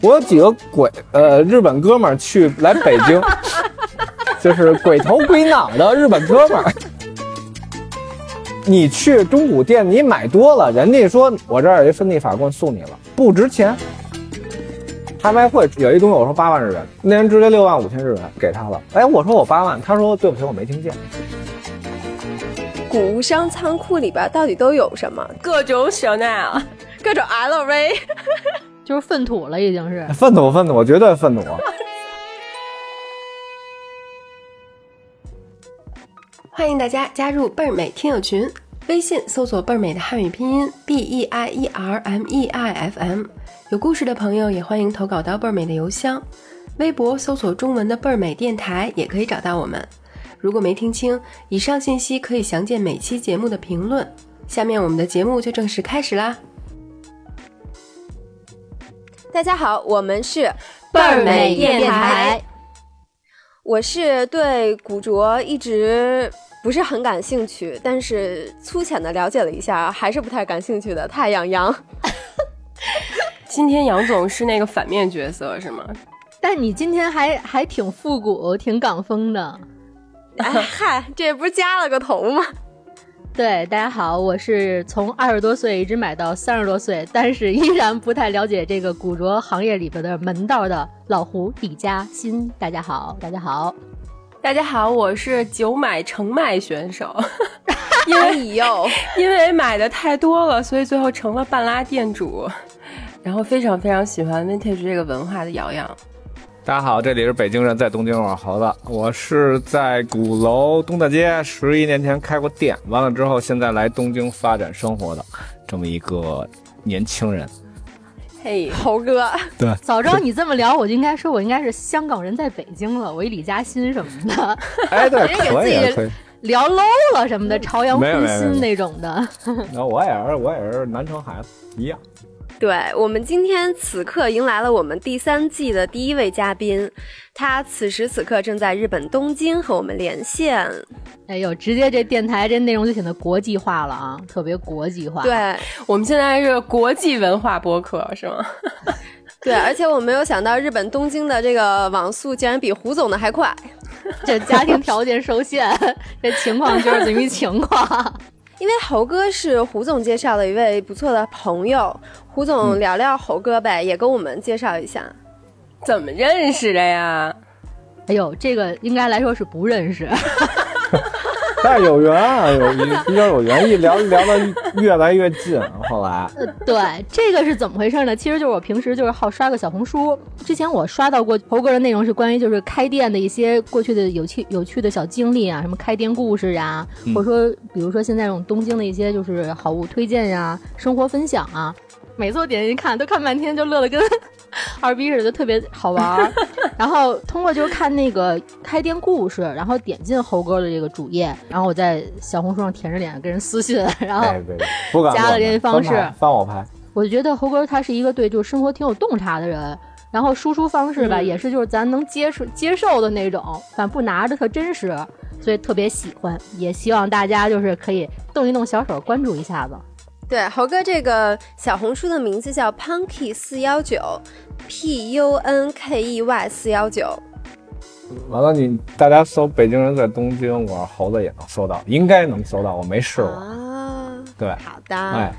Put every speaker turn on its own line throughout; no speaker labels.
我有几个鬼呃日本哥们儿去来北京，就是鬼头鬼脑的日本哥们儿。你去中古店，你买多了，人家说我这儿有一分地法棍送你了，不值钱。拍卖会有一东西，我说八万日元，那人直接六万五千日元给他了。哎，我说我八万，他说对不起，我没听见。
古物商仓库里边到底都有什么？
各种香奈儿，
各种 LV，
就是粪土了，已经是
粪土，粪土，绝对粪土。
欢迎大家加入倍儿美听友群，微信搜索倍儿美的汉语拼音 b e i e r m e i f m。有故事的朋友也欢迎投稿到倍儿美的邮箱，微博搜索中文的倍儿美电台也可以找到我们。如果没听清，以上信息可以详见每期节目的评论。下面我们的节目就正式开始啦！大家好，我们是
倍儿美电台，
我是对古着一直不是很感兴趣，但是粗浅的了解了一下，还是不太感兴趣的太阳阳。
今天杨总是那个反面角色是吗？
但你今天还还挺复古，挺港风的。
哎嗨，这不是加了个头吗？
对，大家好，我是从二十多岁一直买到三十多岁，但是依然不太了解这个古着行业里边的门道的老胡李嘉欣。大家好，大家好，
大家好，我是久买成卖选手，因为
哟，
因为买的太多了，所以最后成了半拉店主。然后非常非常喜欢 vintage 这个文化的瑶瑶。
大家好，这里是北京人在东京玩猴子，我是在鼓楼东大街十一年前开过店，完了之后现在来东京发展生活的这么一个年轻人。
嘿，猴哥，
对，
早知道你这么聊，我就应该说我应该是香港人在北京了，我一李嘉欣什么的。
哎，对，可以可以。
聊 low 了什么的，朝阳荤心那种的。
那我也是，我也是南城孩子，一样。
对我们今天此刻迎来了我们第三季的第一位嘉宾，他此时此刻正在日本东京和我们连线。
哎呦，直接这电台这内容就显得国际化了啊，特别国际化。
对
我们现在是国际文化播客是吗？
对，而且我没有想到日本东京的这个网速竟然比胡总的还快。
这家庭条件受限，这情况就是这么情况。
因为猴哥是胡总介绍的一位不错的朋友，胡总聊聊猴哥呗，也跟我们介绍一下，
怎么认识的呀？
哎呦，这个应该来说是不认识。
但是有缘啊，有比较有缘，一聊聊的越来越近。后来，
对这个是怎么回事呢？其实就是我平时就是好刷个小红书，之前我刷到过猴哥的内容是关于就是开店的一些过去的有趣有趣的小经历啊，什么开店故事呀，或者说比如说现在这种东京的一些就是好物推荐呀、生活分享啊。每次我点进去看，都看半天，就乐得跟二逼似的，特别好玩。然后通过就是看那个开店故事，然后点进猴哥的这个主页，然后我在小红书上舔着脸跟人私信，然后加了联系方式，
翻我拍。
我就觉得猴哥他是一个对就是生活挺有洞察的人，然后输出方式吧也是就是咱能接受接受的那种，反正不拿着特真实，所以特别喜欢，也希望大家就是可以动一动小手关注一下子。
对，猴哥这个小红书的名字叫 Punky 四幺九，P U N K E Y 四幺九。
完了，你大家搜“北京人在东京”，我猴子也能搜到，应该能搜到，我没试过。
啊，
对，
好的。
哎，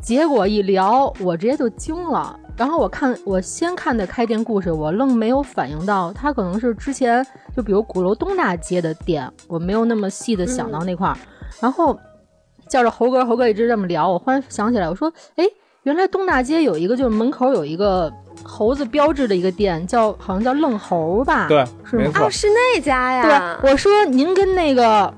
结果一聊，我直接就惊了。然后我看，我先看的开店故事，我愣没有反应到，他可能是之前就比如鼓楼东大街的店，我没有那么细的想到那块儿，然后。叫着猴哥，猴哥一直这么聊，我忽然想起来，我说，哎，原来东大街有一个，就是门口有一个猴子标志的一个店，叫好像叫愣猴吧？
对，
是吗？
哦，是那家
呀。对，我说您跟那个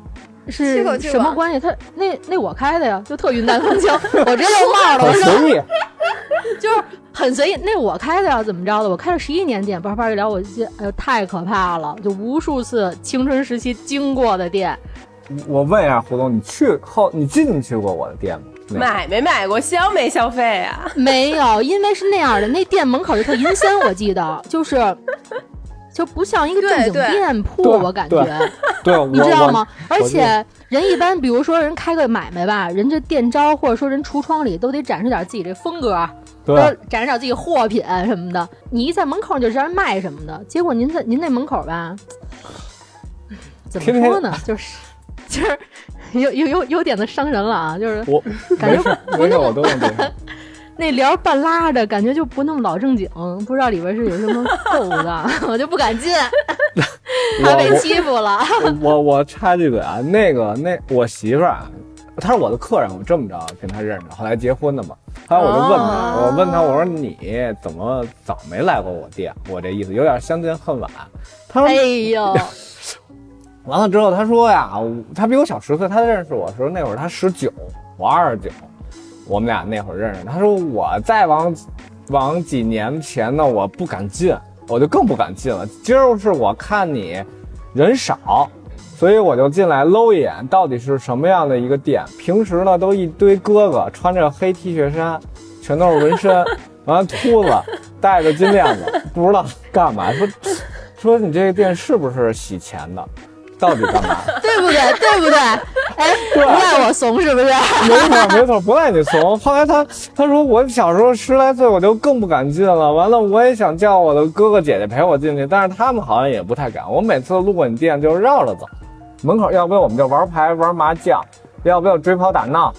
是什么关系？他那那我开的呀，就特云淡风轻，我直接就冒了，
很随意，
就是很随意。那我开的呀，怎么着的？我开了十一年店，叭叭一聊，我就哎呦太可怕了，就无数次青春时期经过的店。
我问一下胡总，你去后你进去过我的店吗？
买没买过，消没消费啊？
没有，因为是那样的，那店门口就特阴森，我记得就是，就不像一个正经店铺，我感觉，
对，
你知道吗？而且人一般，比如说人开个买卖吧，人这店招或者说人橱窗里都得展示点自己这风格。
对
展示点自己货品什么的。你一在门口就知道人卖什么的，结果您在您那门口吧，怎么说呢？就是就是有有有有点子伤人了啊！就是
我
感觉
没事没事，我都能接受。
那帘儿半拉着，感觉就不那么老正经，不知道里边是有什么购物的 我就不敢进，怕被欺负了。
我 我我插句嘴啊，那个那我媳妇儿啊，她是我的客人，我这么着跟她认识，后来结婚的嘛。后来我就问她，
哦
我问她，我说你怎么早没来过我店？我这意思有点相见恨晚。她说
哎呦，
完了之后，他说呀，他比我小十岁，他认识我的时候那会儿他十九，我二十九，我们俩那会儿认识。他说我再往往几年前呢，我不敢进，我就更不敢进了。今儿是我看你人少，所以我就进来搂一眼，到底是什么样的一个店。平时呢都一堆哥哥穿着黑 T 恤衫，全都是纹身，完了秃子，戴着金链子，不知道干嘛。说说你这个店是不是洗钱的？到底干嘛？
对不对？对不对？哎，不赖我怂是不是？
没错没错，不赖你怂。后来他他说我小时候十来岁，我就更不敢进了。完了，我也想叫我的哥哥姐姐陪我进去，但是他们好像也不太敢。我每次路过你店就绕着走，门口要不我们就玩牌玩麻将，要不要追跑打闹，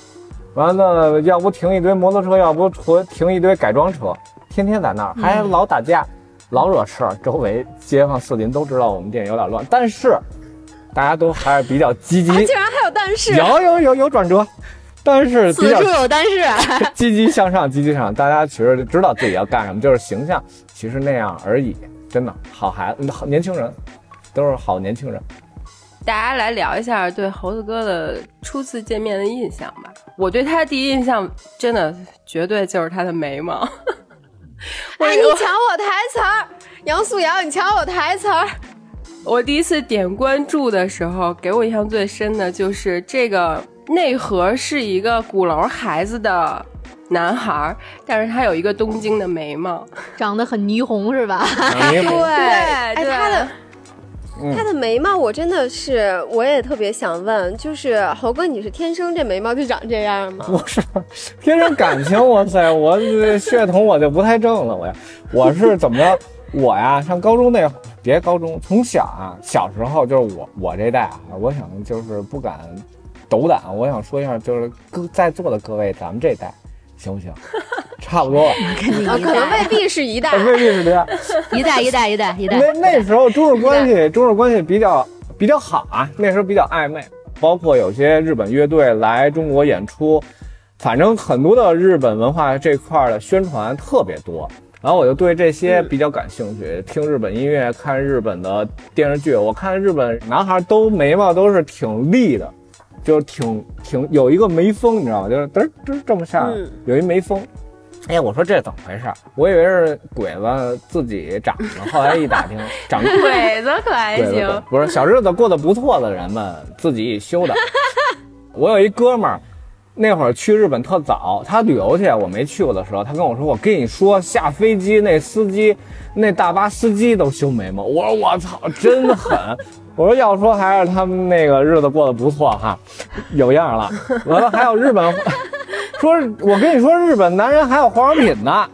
完了要不停一堆摩托车，要不停停一堆改装车，天天在那儿还老打架，老惹事儿。周围街坊四邻都知道我们店有点乱，但是大家都还是比较积极。
竟然还有但是，
有有有有转折，但是比较
此处有但是。
积极向上，积极向上。大家其实知道自己要干什么，就是形象其实那样而已。真的好孩子，好年轻人，都是好年轻人。
大家来聊一下对猴子哥的初次见面的印象吧。我对他的第一印象真的绝对就是他的眉毛。我
哎，你抢我台词儿，杨素瑶，你抢我台词儿。
我第一次点关注的时候，给我印象最深的就是这个内核是一个鼓楼孩子的男孩儿，但是他有一个东京的眉毛。
长得很霓虹是吧？
对
对，哎，
对
他的
嗯
他的眉毛，我真的是，我也特别想问，就是猴哥，你是天生这眉毛就长这样吗？
不是天生感情，哇塞，我血统我就不太正了，我呀，我是怎么着？我呀，上高中那会儿，别高中，从小啊，小时候就是我我这代啊，我想就是不敢斗胆，我想说一下，就是各在座的各位，咱们这代行不行？差不多了，
跟你
啊，可能未必是一代。
未必是这样。
一代一代一代一代。
那那时候中日关系，中日关系比较比较好啊，那时候比较暧昧，包括有些日本乐队来中国演出，反正很多的日本文化这块的宣传特别多。然后我就对这些比较感兴趣，听日本音乐，看日本的电视剧。我看日本男孩都眉毛都是挺立的，就是挺挺有一个眉峰，你知道吗？就是嘚儿嘚儿这么下有一眉峰。哎呀，我说这怎么回事？我以为是鬼子自己长的，后来一打听，长
鬼子可还行，，
不是小日子过得不错的人们自己修的。我有一哥们儿，那会儿去日本特早，他旅游去，我没去过的时候，他跟我说：“我跟你说，下飞机那司机，那大巴司机都修眉毛。”我说：“我操，真狠！” 我说：“要说还是他们那个日子过得不错哈，有样了。”完了还有日本，说我跟你说，日本男人还有化妆品呢。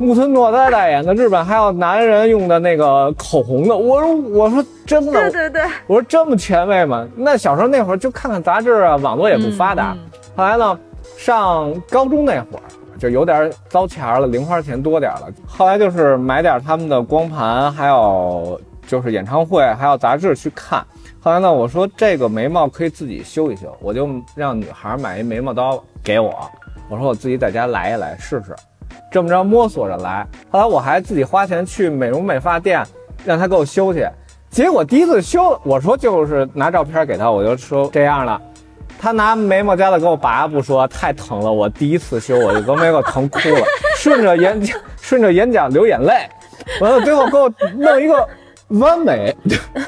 木村拓哉代言的日本还有男人用的那个口红的，我说我说真的，
对对对，
我说这么前卫吗？那小时候那会儿就看看杂志啊，网络也不发达。
嗯
后来呢，上高中那会儿就有点糟钱了，零花钱多点了。后来就是买点他们的光盘，还有就是演唱会，还有杂志去看。后来呢，我说这个眉毛可以自己修一修，我就让女孩买一眉毛刀给我，我说我自己在家来一来试试。这么着摸索着来，后来我还自己花钱去美容美发店，让他给我修去。结果第一次修，我说就是拿照片给他，我就说这样了。他拿眉毛夹子给我拔，不说太疼了。我第一次修，我就给眉毛疼哭了，顺着眼角顺着眼角流眼泪。完了，最后给我弄一个弯眉，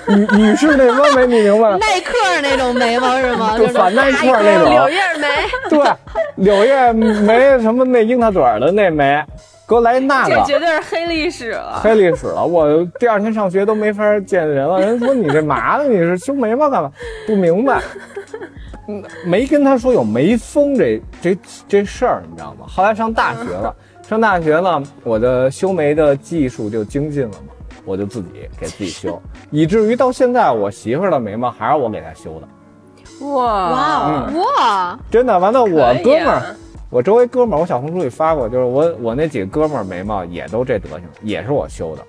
女女士那弯眉，你明白吗？
耐克那种眉毛是吗？就
反耐克那种
柳叶眉，
对，柳叶眉什么那樱桃嘴儿的那眉，给我来那个
这
个。
绝对是黑历史了。
黑历史了，我第二天上学都没法见人了。人说你这嘛呢？你是修眉毛干嘛？不明白，嗯没跟他说有眉峰这这这事儿，你知道吗？后来上大学了，上大学呢，我的修眉的技术就精进了嘛，我就自己给自己修，以至于到现在我媳妇儿的眉毛还是我给她修的。
哇。
哇。
嗯。
哇，
真的，完了我哥们儿
啊，
我周围哥们儿，我小红书里发过，就是我我那几个哥们儿眉毛也都这德行，也是我修的，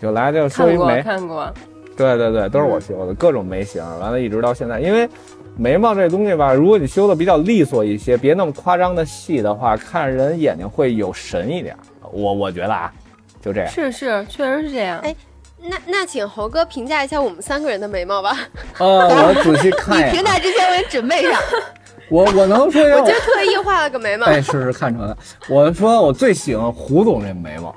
就来就修一眉，
看过，
对对对，都是我修的，各种眉形，完了一直到现在，因为眉毛这东西吧，如果你修的比较利索一些，别那么夸张的细的话，看人眼睛会有神一点。我我觉得啊，就这样。
是是，确实是这样。
哎那那请猴哥评价一下我们三个人的眉毛吧。
呃，我仔细看一眼，
评价之前我也准备上，
我我能说一下
我今儿特意画了个眉毛，
哎，是是看出来了。我说我最喜欢胡总这眉毛，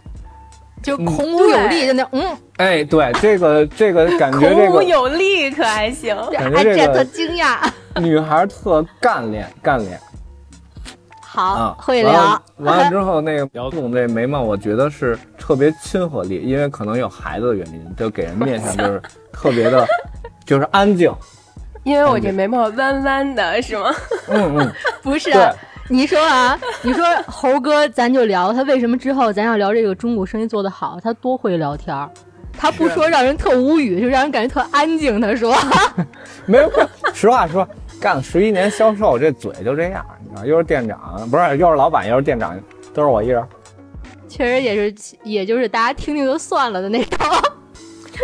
就孔武有力，就那嗯，
哎，对，这个 这个感觉这
孔武有力可还行。
感觉
哎，
这个
特惊讶。
女孩特干练干练
好
啊，，
会聊。
完了之后，那个姚总这眉毛，我觉得是特别亲和力，因为可能有孩子的原因，就给人面相就是特别的，就是安静。
因为我这眉毛弯弯的，是吗？
嗯嗯，
不是
对，
你说啊，你说猴哥，咱就聊他为什么之后咱要聊这个中古生意做得好，他多会聊天儿。他不说让人特无语，就让人感觉特安静。他说，
没有，实话说，干了十一年销售，这嘴就这样，你知道，又是店长，不是，又是老板，又是店长，都是我一人。
确实也是，也就是大家听听就算了的那种。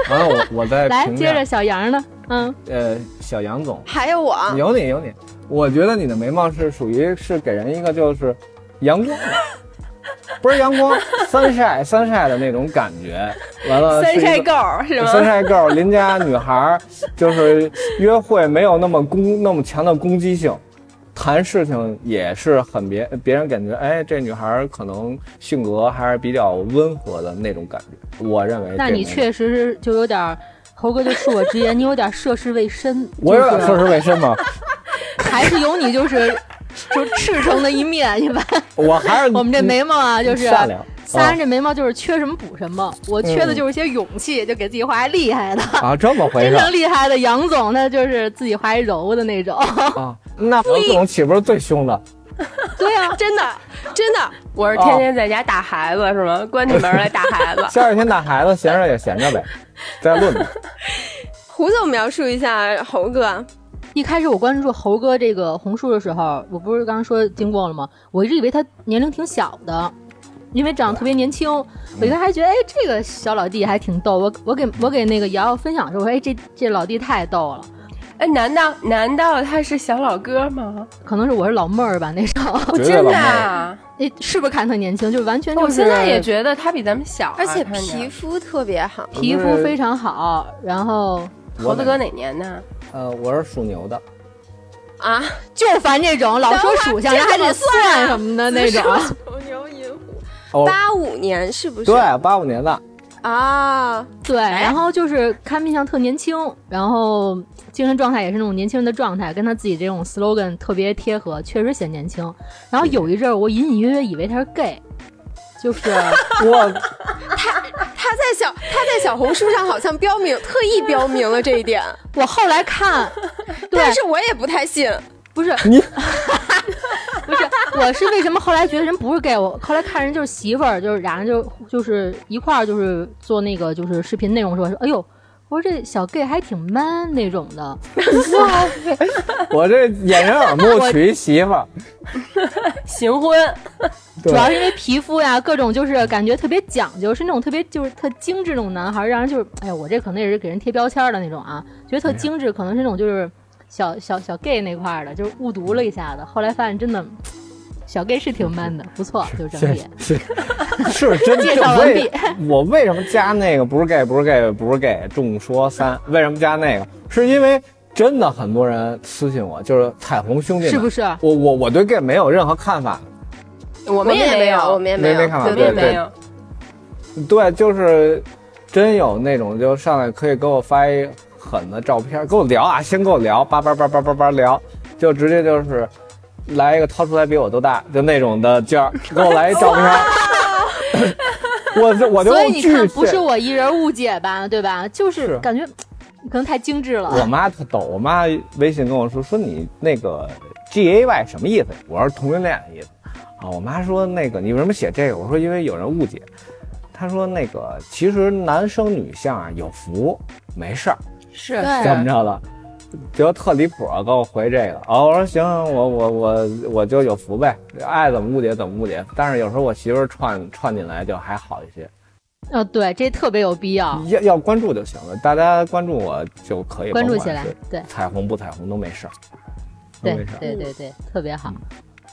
完了，我我再
来，接着小杨呢，嗯，
呃，小杨总，
还有我，
有你有你，我觉得你的眉毛是属于是给人一个就是阳光的，不是阳光，三晒三晒的那种感觉。完了，
三晒 girl 是吗？
三晒够，邻家女孩儿就是约会没有那么攻那么强的攻击性，谈事情也是很别别人感觉，哎，这女孩可能性格还是比较温和的那种感觉。我认为这
那你确实是就有点儿，猴哥就恕我直言，你有点涉世未深。
我有点涉世未深吗？
还是有你就是就赤诚的一面，一般
我还是
我们这眉毛啊，就是
善良
仨人这眉毛就是缺什么补什么。我缺的就是些勇气，就给自己画一厉害的。
啊，这么回事真
正厉害的杨总，他就是自己画一柔的那种。
啊？那杨总岂不是最凶的？
对啊，
真的真的，
我是天天在家打孩子是吗？关起门来打孩子。
下雨天打孩子，闲着也闲着呗，再论呗。
胡总描述一下猴哥。
一开始我关注猴哥这个红书的时候，我不是刚刚说经过了吗？我一直以为他年龄挺小的，因为长得特别年轻。我一开始还觉得，哎，这个小老弟还挺逗。我我给我给那个瑶瑶分享的时候，我说，哎，这这老弟太逗了。
哎，难道难道他是小老哥吗？
可能是我是老妹儿吧，那时候，
绝对
真的啊！
哎，是不是看特年轻？就完全就是
我现在也觉得他比咱们小啊，
而且皮肤特别好，
皮肤非常好，然后
猴子哥哪年呢？
呃，我是属牛的，
啊，
就烦这种老说属相，然后还得
算
什么的那种。
属牛寅虎，
哦，
八五年是不是？
对，八五年的，
啊，
对，然后就是看面相特年轻，然后精神状态也是那种年轻人的状态，跟他自己这种 slogan 特别贴合，确实显年轻。然后有一阵儿，我隐隐约约以为他是 gay，就是
我
他他在小他在小红书上好像标明特意标明了这一点，
我后来看，对
但，是我也不太信。
不是
你
我是为什么后来觉得人不是 gay？我后来看人就是媳妇儿，就是俩人就就是一块儿就是做那个就是视频内容的时候说，哎呦。我说这小 gay 还挺 man 那种的，哇，
我这掩人耳目娶一媳妇儿，
行婚，
主要是因为皮肤呀，各种就是感觉特别讲究，是那种特别就是特精致那种男孩，让人就是，哎呀，我这可能也是给人贴标签的那种啊，觉得特精致，可能是那种就是小小小 gay 那块儿的，就是误读了一下子，后来发现真的小 gay 是挺 man 的，不错，就是这么也。
是 是真
介
就
绍完毕
我为什么加那个不是 gay 不是 gay 不是 gay 众说三？为什么加那个？是因为真的很多人私信我，就是彩虹兄弟们，
是不是？
我我我对 gay 没有任何看法，
我
们也
没
有，我们也有，
没没看法
我
对对对，
们也没有。
对，就是真有那种就上来可以给我发一狠的照片，跟我聊啊，先跟我聊，叭叭叭叭叭叭聊，就直接就是来一个掏出来比我都大，就那种的劲儿，给我来一照片。我这我就
所以你看，不是我一人误解吧，对吧？就是
是
感觉可能太精致了。
我妈特逗，我妈微信跟我说说你那个 G A Y 什么意思？我是同性恋的意思。啊，我妈说那个你为什么写这个？我说因为有人误解。她说那个其实男生女相啊有福没事儿，
是
对
怎么着的？觉得特离谱啊，给我回这个哦，我说行，我我我我就有福呗，爱怎么误解怎么误解。但是有时候我媳妇串串进来就还好一些，
哦，对，这特别有必要，
要要关注就行了，大家关注我就可以，
关注起来，对
彩虹不彩虹都没事儿，
对。对对对，特别好。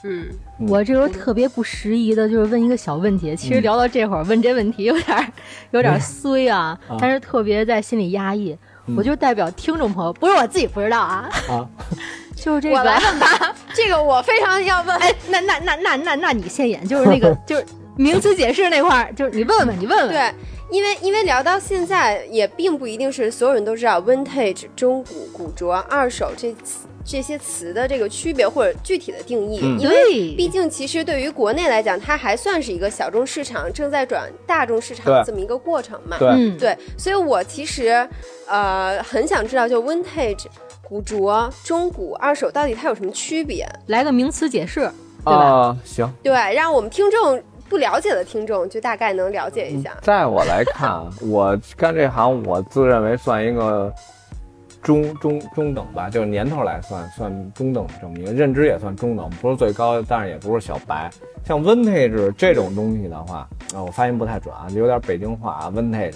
嗯，
我这时候特别不适宜的，就是问一个小问题。其实聊到这会儿，问这问题有点儿有点衰，啊但是特别在心里压抑。我就代表听众朋友，不是我自己不知道啊，
啊，
就是这个。
我来问吧，这个我非常要问。
哎，那那那那那那你现眼，就是那个 就是名词解释那块儿，就是你问问，你问问。
对，因为因为聊到现在，也并不一定是所有人都知道 vintage 中古、古着、二手这词这些词的这个区别或者具体的定义，
嗯
因为毕竟其实对于国内来讲，它还算是一个小众市场正在转大众市场的这么一个过程嘛。
对，
嗯，
对，所以我其实呃很想知道，就 vintage 古着、中古、二手到底它有什么区别？
来个名词解释，对吧？
啊，行，
对，让我们听众不了解的听众就大概能了解一下。
在我来看啊，我干这行，我自认为算一个中中中等吧，就是年头来算，算中等这么一个认知也算中等，不是最高，但是也不是小白。像 vintage 这种东西的话，啊，我发音不太准啊，有点北京话啊，vintage。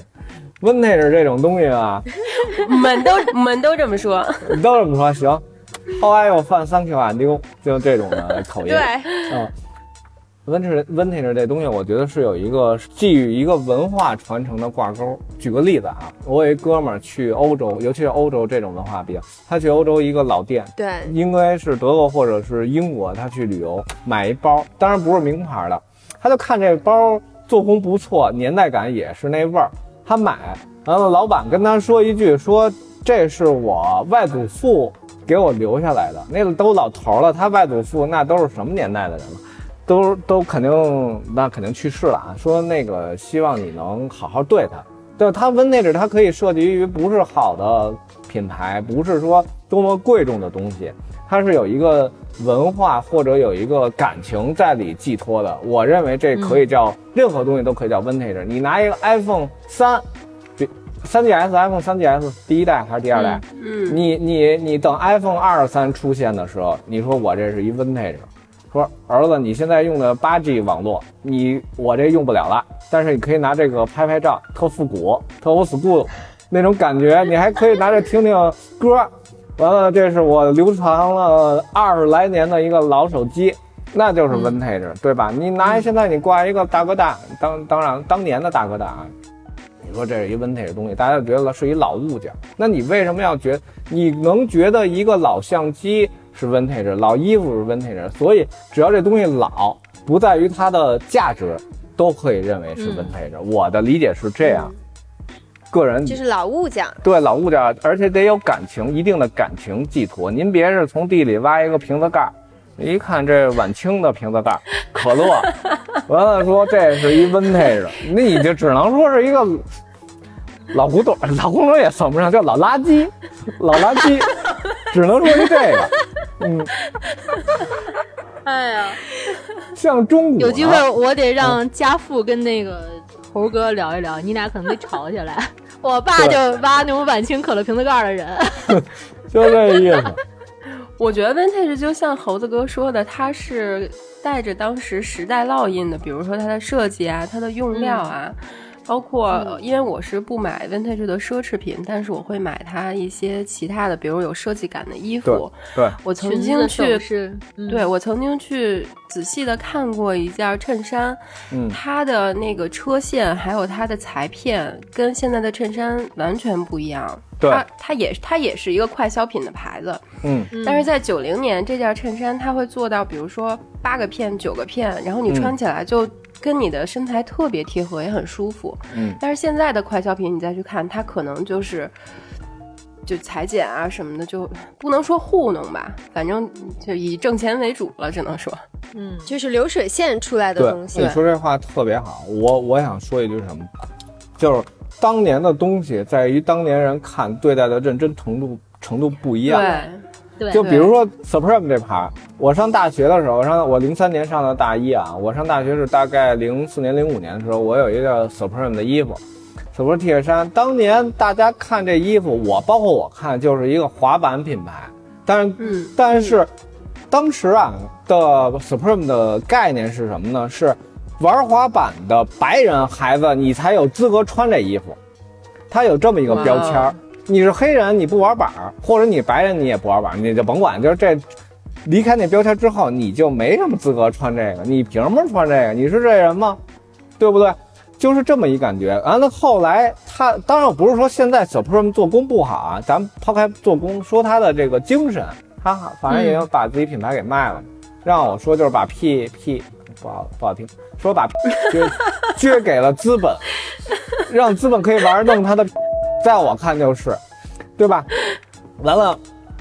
vintage 这种东西啊，
我们都我们 都这么说。
都这么说行。后来又犯 thank you 啊，丢，就这种的口音。
对，
嗯，vintage vintage 这东西，我觉得是有一个基于一个文化传承的挂钩。举个例子啊，我有一哥们儿去欧洲，尤其是欧洲这种文化比较，他去欧洲一个老店，
对，
应该是德国或者是英国，他去旅游买一包，当然不是名牌的，他就看这包做工不错，年代感也是那味儿，他买，完了老板跟他说一句，说这是我外祖父给我留下来的，那个都老头儿了，他外祖父那都是什么年代的人了？都都肯定那肯定去世了啊！说那个希望你能好好对他，对他 vintage 它可以涉及于不是好的品牌，不是说多么贵重的东西，它是有一个文化或者有一个感情在里寄托的。我认为这可以叫、任何东西都可以叫 vintage。你拿一个 iPhone 三，比三 GS iPhone 三 GS 第一代还是第二代？
嗯，
你你你等 iPhone 二三出现的时候，你说我这是一 vintage，说儿子你现在用的八 G 网络，你我这用不了了，但是你可以拿这个拍拍照，特复古，特 old school 那种感觉，你还可以拿着听听歌。完了，这是我流传了二十来年的一个老手机，那就是 vintage，、对吧？你拿一现在你挂一个大哥大，当当然当年的大哥大啊，你说这是一 vintage 的东西，大家就觉得是一老物件。那你为什么要觉？你能觉得一个老相机是 vintage，老衣服是 vintage？所以只要这东西老，不在于它的价值，都可以认为是 vintage。我的理解是这样，个人
就是老物件。
对老物件，而且得有感情，一定的感情寄托。您别是从地里挖一个瓶子盖儿，一看这晚清的瓶子盖儿，可乐，完了说这是一 vintage，那你就只能说是一个老古董，老古董也算不上，叫老垃圾，老垃圾，只能说是这个。嗯，
哎呀，
像中古呢
有机会我得让家父跟那个猴哥聊一聊，你俩可能得吵起来。我爸就挖那种晚清可乐瓶子盖的人，
就这意思。
我觉得 vintage 就像猴子哥说的，它是带着当时时代烙印的，比如说它的设计啊，它的用料啊。包括，因为我是不买 vintage 的奢侈品，但是我会买它一些其他的，比如有设计感的衣服。
对，
我曾经去
是，嗯。
对，我曾经去仔细的看过一件衬衫，
嗯。
它的那个车线还有它的裁片跟现在的衬衫完全不一样。
对
它它也它也是一个快消品的牌子，
嗯。
但是在九零年这件衬衫它会做到，比如说八个片、九个片，然后你
嗯。
穿起来就跟你的身材特别贴合，也很舒服。
嗯，
但是现在的快消品你再去看，它可能就是。就裁剪啊什么的，就不能说糊弄吧，反正就以挣钱为主了，只能说。
嗯，
就是流水线出来的东，西
你。说这话特别好。我我想说一句什么，就是当年的东西在于当年人看对待的认真程度程度不一样。
对，
对，
就比如说 Supreme 这牌儿，我上大学的时候，我上我零三年上的大一啊，我上大学是大概零四年、零五年的时候，我有一个 Supreme 的衣服，Supreme T 恤衫。当年大家看这衣服，我包括我看就是一个滑板品牌，但是、
嗯
但是当时啊的 Supreme 的概念是什么呢？是玩滑板的白人孩子，你才有资格穿这衣服，它有这么一个标签儿
哇。
你是黑人，你不玩板儿，或者你白人，你也不玩板儿，你就甭管，就是这离开那标签之后，你就没什么资格穿这个，你凭什么穿这个？你是这人吗？对不对？就是这么一感觉。完了后来他，当然我不是说现在 Supreme 做工不好啊，咱抛开做工，说他的这个精神，他反正也把自己品牌给卖了。让我说就是把 P P 不好不好听，说把 P 撅撅给了资本，让资本可以玩弄他的，在我看就是，对吧？完了，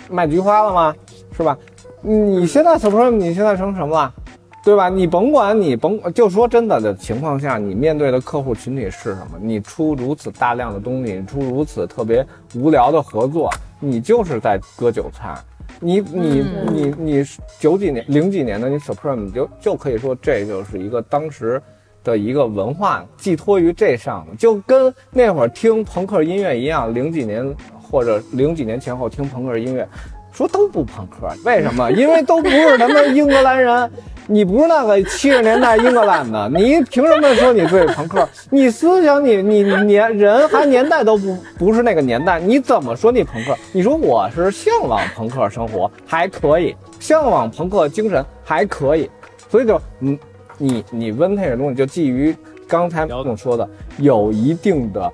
卖菊花了吗？是吧？你现在 Supreme 你现在成什么了？对吧？你甭管你甭就说真的的情况下，你面对的客户群体是什么？你出如此大量的东西，你出如此特别无聊的合作，你就是在割韭菜。你你你你九几年零几年的你 Supreme 你就就可以说这就是一个当时的一个文化寄托于这上的，就跟那会儿听朋克音乐一样，零几年或者零几年前后听朋克音乐，说都不朋克，为什么？因为都不是他妈英格兰人，你不是那个七十年代英格兰的，你凭什么说你对朋克？你思想你你你年人还年代都不不是那个年代，你怎么说你朋克？你说我是向往朋克生活还可以，向往朋克精神还可以，所以就嗯，你你温这个东西就基于刚才总说的有一定的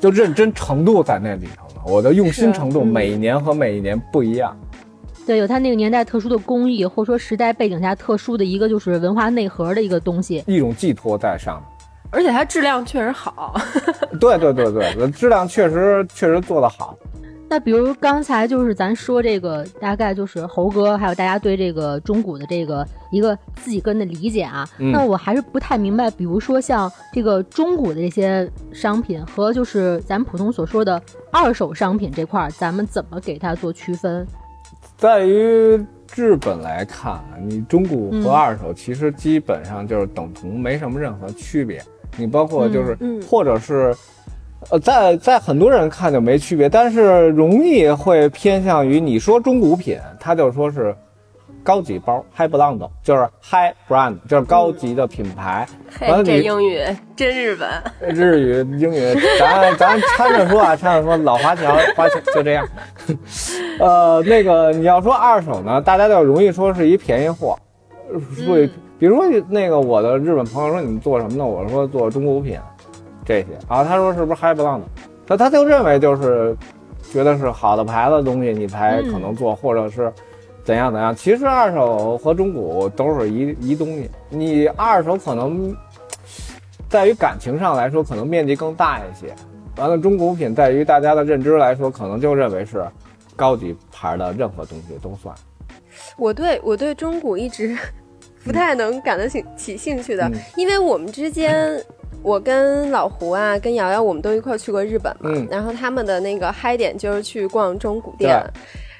就认真程度在那里头了，我的用心程度
嗯
每一年和每一年不一样。
对，有它那个年代特殊的工艺，或者说时代背景下特殊的一个就是文化内核的一个东西。
一种寄托在上面。
而且它质量确实好。
对对对对，质量确实确实做得好。
那比如刚才就是咱说这个，大概就是猴哥，还有大家对这个中古的这个一个自己个人的理解啊。
嗯
那我还是不太明白，比如说像这个中古的这些商品和就是咱们普通所说的二手商品这块儿，咱们怎么给它做区分？
在于日本来看啊，你中古和二手其实基本上就是等同，没什么任何区别。你包括就是，或者是，呃，在在很多人看就没区别，但是容易会偏向于你说中古品，他就说是高级包 high brand，就是 high brand，就是高级的品牌。完了
嘿，这
你
英语真日本。
日语、英语，咱咱掺着说啊，掺着说，老华侨，华侨就这样。呃，那个你要说二手呢，大家就容易说是一便宜货，所以比如说那个我的日本朋友说你们做什么呢？我说做中古品这些啊，他说是不是 high brand？他他就认为就是觉得是好的牌子的东西你才可能做，或者是。怎样怎样？其实二手和中古都是一一东西。你二手可能在于感情上来说，可能面积更大一些。完了，中古品在于大家的认知来说，可能就认为是高级牌的任何东西都算。
我对我对中古一直 不太能感得起起兴趣的，
嗯
因为我们之间，我跟老胡啊，跟瑶瑶，我们都一块儿去过日本嘛，
嗯
然后他们的那个嗨点就是去逛中古店。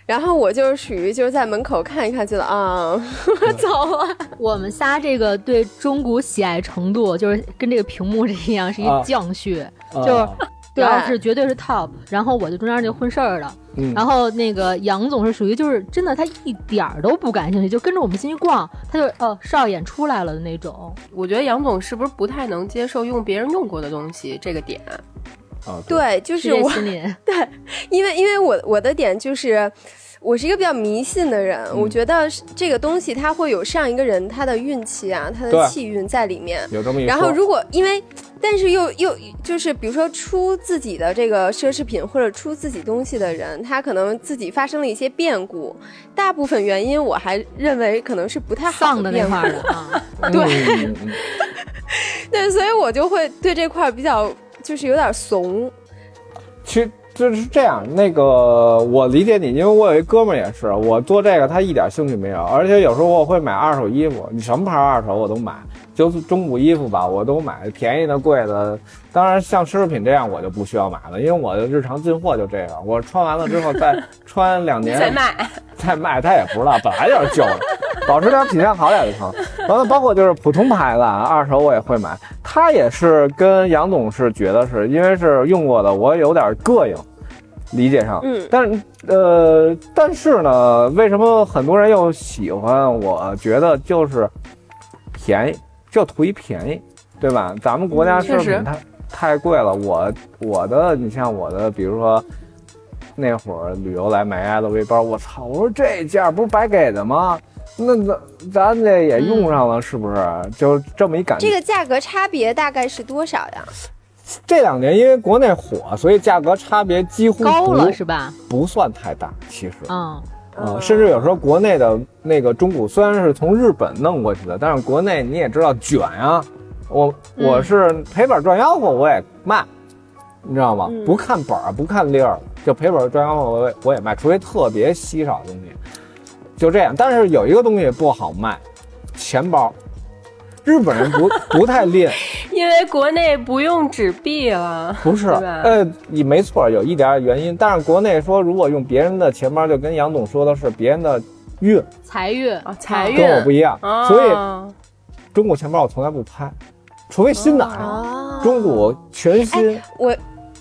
然后我就是属于就是在门口看一看，觉得啊，我 走了。
我们仨这个对中古喜爱程度，就是跟这个屏幕这一样，是一
啊
降序。
呃
就是
对
主要是绝对是 top，然后我就中间就混事儿了。
嗯
然后那个杨总是属于就是真的他一点儿都不感兴趣，就跟着我们进去逛，他就哦少眼出来了的那种。
我觉得杨总是不是不太能接受用别人用过的东西这个点？
啊，
对，就是我，
对，
因为因为我我的点就是。我是一个比较迷信的人，
嗯
我觉得这个东西它会有上一个人他的运气啊，他的气运在里面。
有这么一说。
然后如果因为，但是又又就是比如说出自己的这个奢侈品或者出自己东西的人，他可能自己发生了一些变故，大部分原因我还认为可能是不太好
的那
变故
块儿的 啊。
对，
对，所以我就会对这块儿比较就是有点怂。
其实就是这样。那个我理解你，因为我有一哥们儿也是，我做这个他一点兴趣没有，而且有时候我会买二手衣服，你什么牌二手我都买，就是中古衣服吧我都买，便宜的贵的。当然像奢侈品这样我就不需要买了，因为我的日常进货就这个，我穿完了之后再 穿两年
再卖，
再卖，他也不知道，本来就是旧的。保持点品相好点就成。完了，包括就是普通牌子啊，二手我也会买。它也是跟杨总是觉得是因为是用过的，我有点膈应，理解上。
嗯
但是呃，但是呢，为什么很多人又喜欢？我觉得就是便宜，就图一便宜，对吧？咱们国家奢侈品太太贵了。我我的，你像我的，比如说那会儿旅游来买 LV 包，我操！我说这件不是白给的吗？那咱咱这也用上了，是不是？就这么一感觉。
这个价格差别大概是多少呀？
这两年因为国内火，所以价格差别几乎
高了是吧？
不算太大，其实。
嗯，
呃，甚至有时候国内的那个中古虽然是从日本弄过去的，但是国内你也知道卷啊、我我是赔本赚吆喝我也卖，你知道吗？
嗯
不看本儿不看粒儿，就赔本赚吆喝我也我也卖，除非特别稀少的东西，就这样。但是有一个东西不好卖，钱包，日本人不 不太练，
因为国内不用纸币了，
不是，呃，你没错，有一点儿原因。但是国内说，如果用别人的钱包，就跟杨总说的是别人的运，
财运
啊，财运
跟我不一样，
啊
所以中国钱包我从来不拍，除非新的啊，
哦
中国全新。
我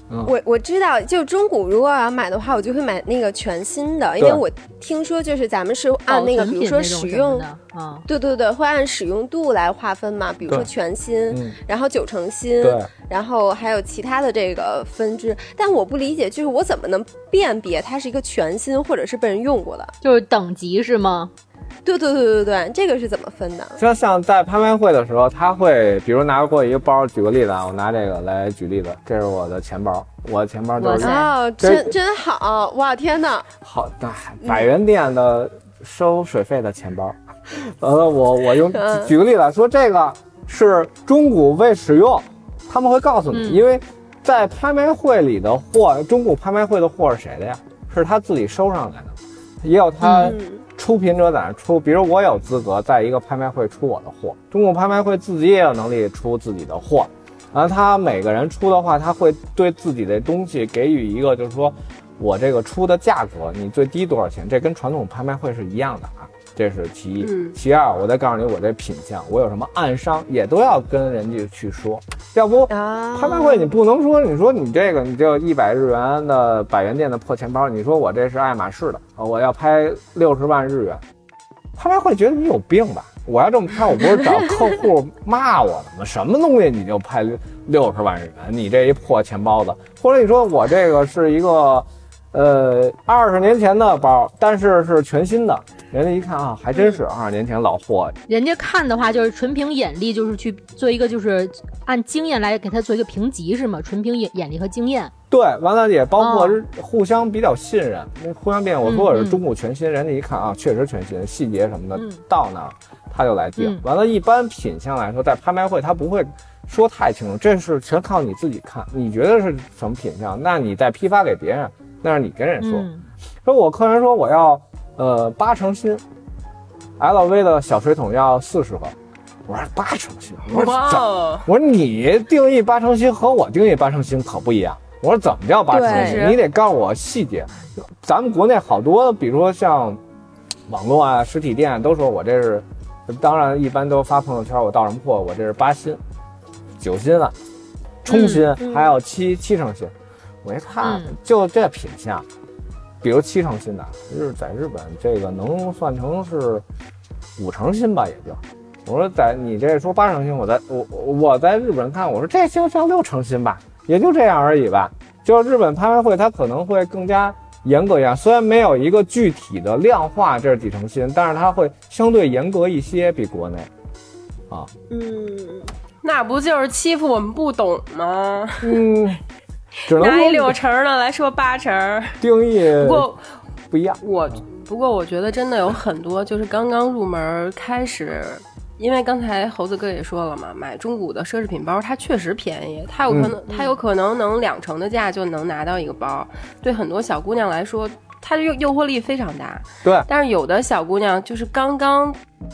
嗯。
我我知道，就中古如果要买的话，我就会买那个全新的，因为我听说就是咱们是按那个，比如说使用，
的，嗯，
对对对，会按使用度来划分嘛，比如说全新，
嗯，
然后九成新，然后还有其他的这个分支，但我不理解，就是我怎么能辨别它是一个全新或者是被人用过的？
就是等级是吗？
对对对对对，这个是怎么分的？
就像在拍卖会的时候，他会比如拿过一个包，举个例子啊，我拿这个来举例子，这是我的钱包，我的钱包就是
哇塞
哦，真真好，哇天哪！
好大百元店的收水费的钱包。完了，我我用
嗯
举个例子说，这个是中古未使用，他们会告诉你，
嗯
因为在拍卖会里的货，中古拍卖会的货是谁的呀？是他自己收上来的，也有他
嗯
出品者在那出，比如我有资格在一个拍卖会出我的货，中国拍卖会自己也有能力出自己的货，啊他每个人出的话，他会对自己的东西给予一个，就是说我这个出的价格，你最低多少钱？这跟传统拍卖会是一样的啊，这是其一。
嗯
其二，我再告诉你我这品相，我有什么暗伤，也都要跟人家去说，要不
啊，
拍卖会你不能说，你说你这个你就一百日元的百元店的破钱包，你说我这是爱马仕的，呃我要拍六十万日元，拍卖会觉得你有病吧？我要这么拍，我不是找客户骂我了吗？什么东西你就拍六六十万日元？你这一破钱包子，或者你说我这个是一个，呃，二十年前的包，但是是全新的，人家一看啊，还真是二十年前老货，
人家看的话就是纯凭眼力，就是去做一个就是按经验来给他做一个评级是吗？纯凭眼眼力和经验。
对，完了也包括互相比较信任，那互相辨。我说我是中古全新，人家一看啊，确实全新，细节什么的
嗯
到那儿他就来定
嗯。
完了，一般品相来说，在拍卖会他不会说太清楚，这是全靠你自己看，你觉得是什么品相，那你再批发给别人，那是你跟人说。
嗯，
说我客人说我要呃八成新，LV 的小水桶要四十个，我说八成新，我说
哇
怎
么，
我说你定义八成新和我定义八成新可不一样。我说怎么叫八成新？你得告诉我细节。咱们国内好多，比如说像网络啊、实体店都说我这是，当然一般都发朋友圈，我到什么货，我这是八新、九新了，冲新，
嗯
还有七七成新。我一看
嗯
就这品相，比如七成新的，日在日本这个能算成是五成新吧，也就。我说在你这说八成新，我在我我我在日本看，我说这就叫六成新吧，也就这样而已吧。就是日本拍卖会，它可能会更加严格一样，虽然没有一个具体的量化这是几成新，但是它会相对严格一些，比国内啊。
嗯，
那不就是欺负我们不懂吗？
嗯，只能
拿一六
说
成的来说八成，
定义
不过
不一样。
我不过我觉得真的有很多就是刚刚入门开始。因为刚才猴子哥也说了嘛，买中古的奢侈品包，它确实便宜，它有可能，它有可能能两成的价就能拿到一个包。对很多小姑娘来说，它的诱诱惑力非常大。
对，
但是有的小姑娘就是刚刚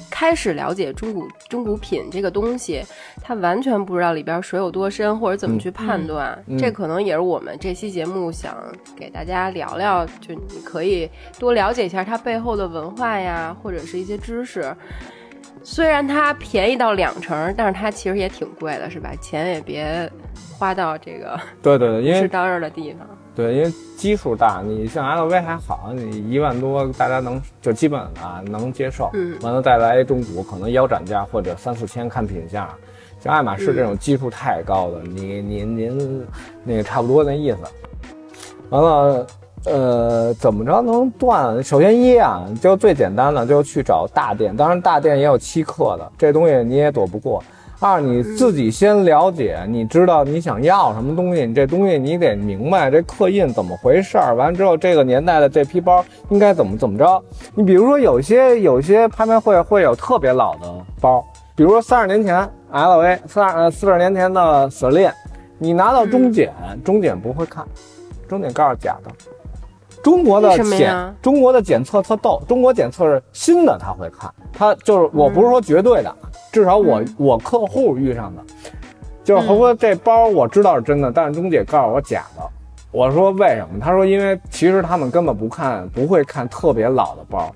开始了解中古中古品这个东西，她完全不知道里边水有多深，或者怎么去判断。
嗯
这可能也是我们这期节目想给大家聊聊，就你可以多了解一下它背后的文化呀，或者是一些知识。虽然它便宜到两成，但是它其实也挺贵的，是吧？钱也别花到这个
对对对，因为
适当的地方。
对，因为基数大，你像 LV 还好，你一万多大家能就基本啊能接受，
嗯
完了再来中古可能腰斩价或者三四千看品相，像爱马仕这种基数太高的，你您您那个差不多那意思。完了，呃，怎么着能断？首先一啊，就最简单的就去找大店，当然大店也有欺客的，这东西你也躲不过。二，你自己先了解，你知道你想要什么东西，你这东西你得明白这刻印怎么回事儿。完了之后，这个年代的这批包应该怎么怎么着？你比如说，有些有些拍卖会会有特别老的包，比如说三十年前 LV，三呃四十年前的 Celine，你拿到中检，中检不会看，中检告诉假的。中国的检，中国的检测特逗，中国检测是新的他会看，他就是我不是说绝对的，至少我、我客户遇上的，就是猴哥这包我知道是真的，但是中介告诉我假的。我说为什么？他说因为其实他们根本不看，不会看特别老的包，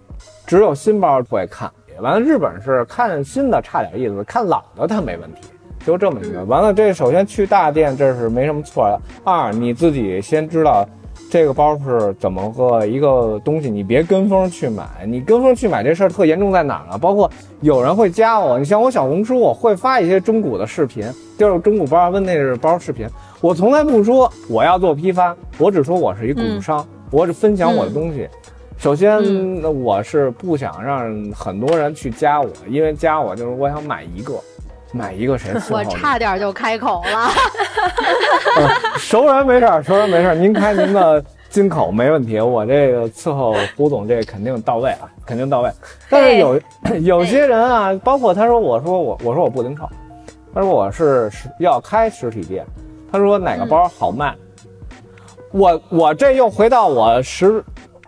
只有新包会看。完了，日本是看新的差点意思，看老的他没问题，就这么一个。完了，这首先去大店这是没什么错的。二，你自己先知道这个包是怎么个一个东西，你别跟风去买。你跟风去买这事儿特严重在哪儿呢？包括有人会加我，你像我小红书，我会发一些中古的视频，就是中古包问那是包视频。我从来不说我要做批发，我只说我是一古董商，我只分享我的东西。首先，我是不想让很多人去加我，因为加我就是我想买一个，买一个谁
我？差点就开口了。
呃熟人没事儿，熟人没事儿，您开您的金口没问题，我这个伺候胡总这肯定到位啊，肯定到位。但是有 有些人啊，包括他说，我说我我说我不零售，他说我是要开实体店，他说哪个包好卖，我我这又回到我实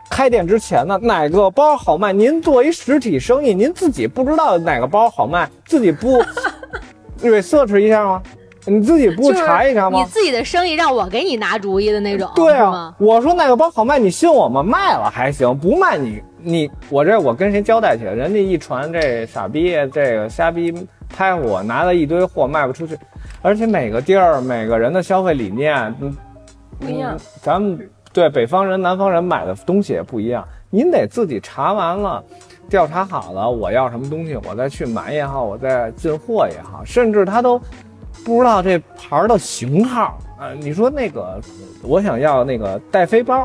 开店之前呢，哪个包好卖？您做一实体生意，您自己不知道哪个包好卖，自己不 research 一下吗？你自己不查一查吗？
你自己的生意让我给你拿主意的那种，
对啊？我说那个包好卖，你信我吗？卖了还行，不卖你你我这我跟谁交代去？人家一传这傻逼这个瞎逼拍我，拿了一堆货卖不出去，而且每个地儿每个人的消费理念嗯
不一样
嗯咱们对北方人、南方人买的东西也不一样，您得自己查完了。调查好了，我要什么东西，我再去买也好，我再进货也好，甚至他都不知道这牌的型号。呃，你说那个，我想要那个带飞包，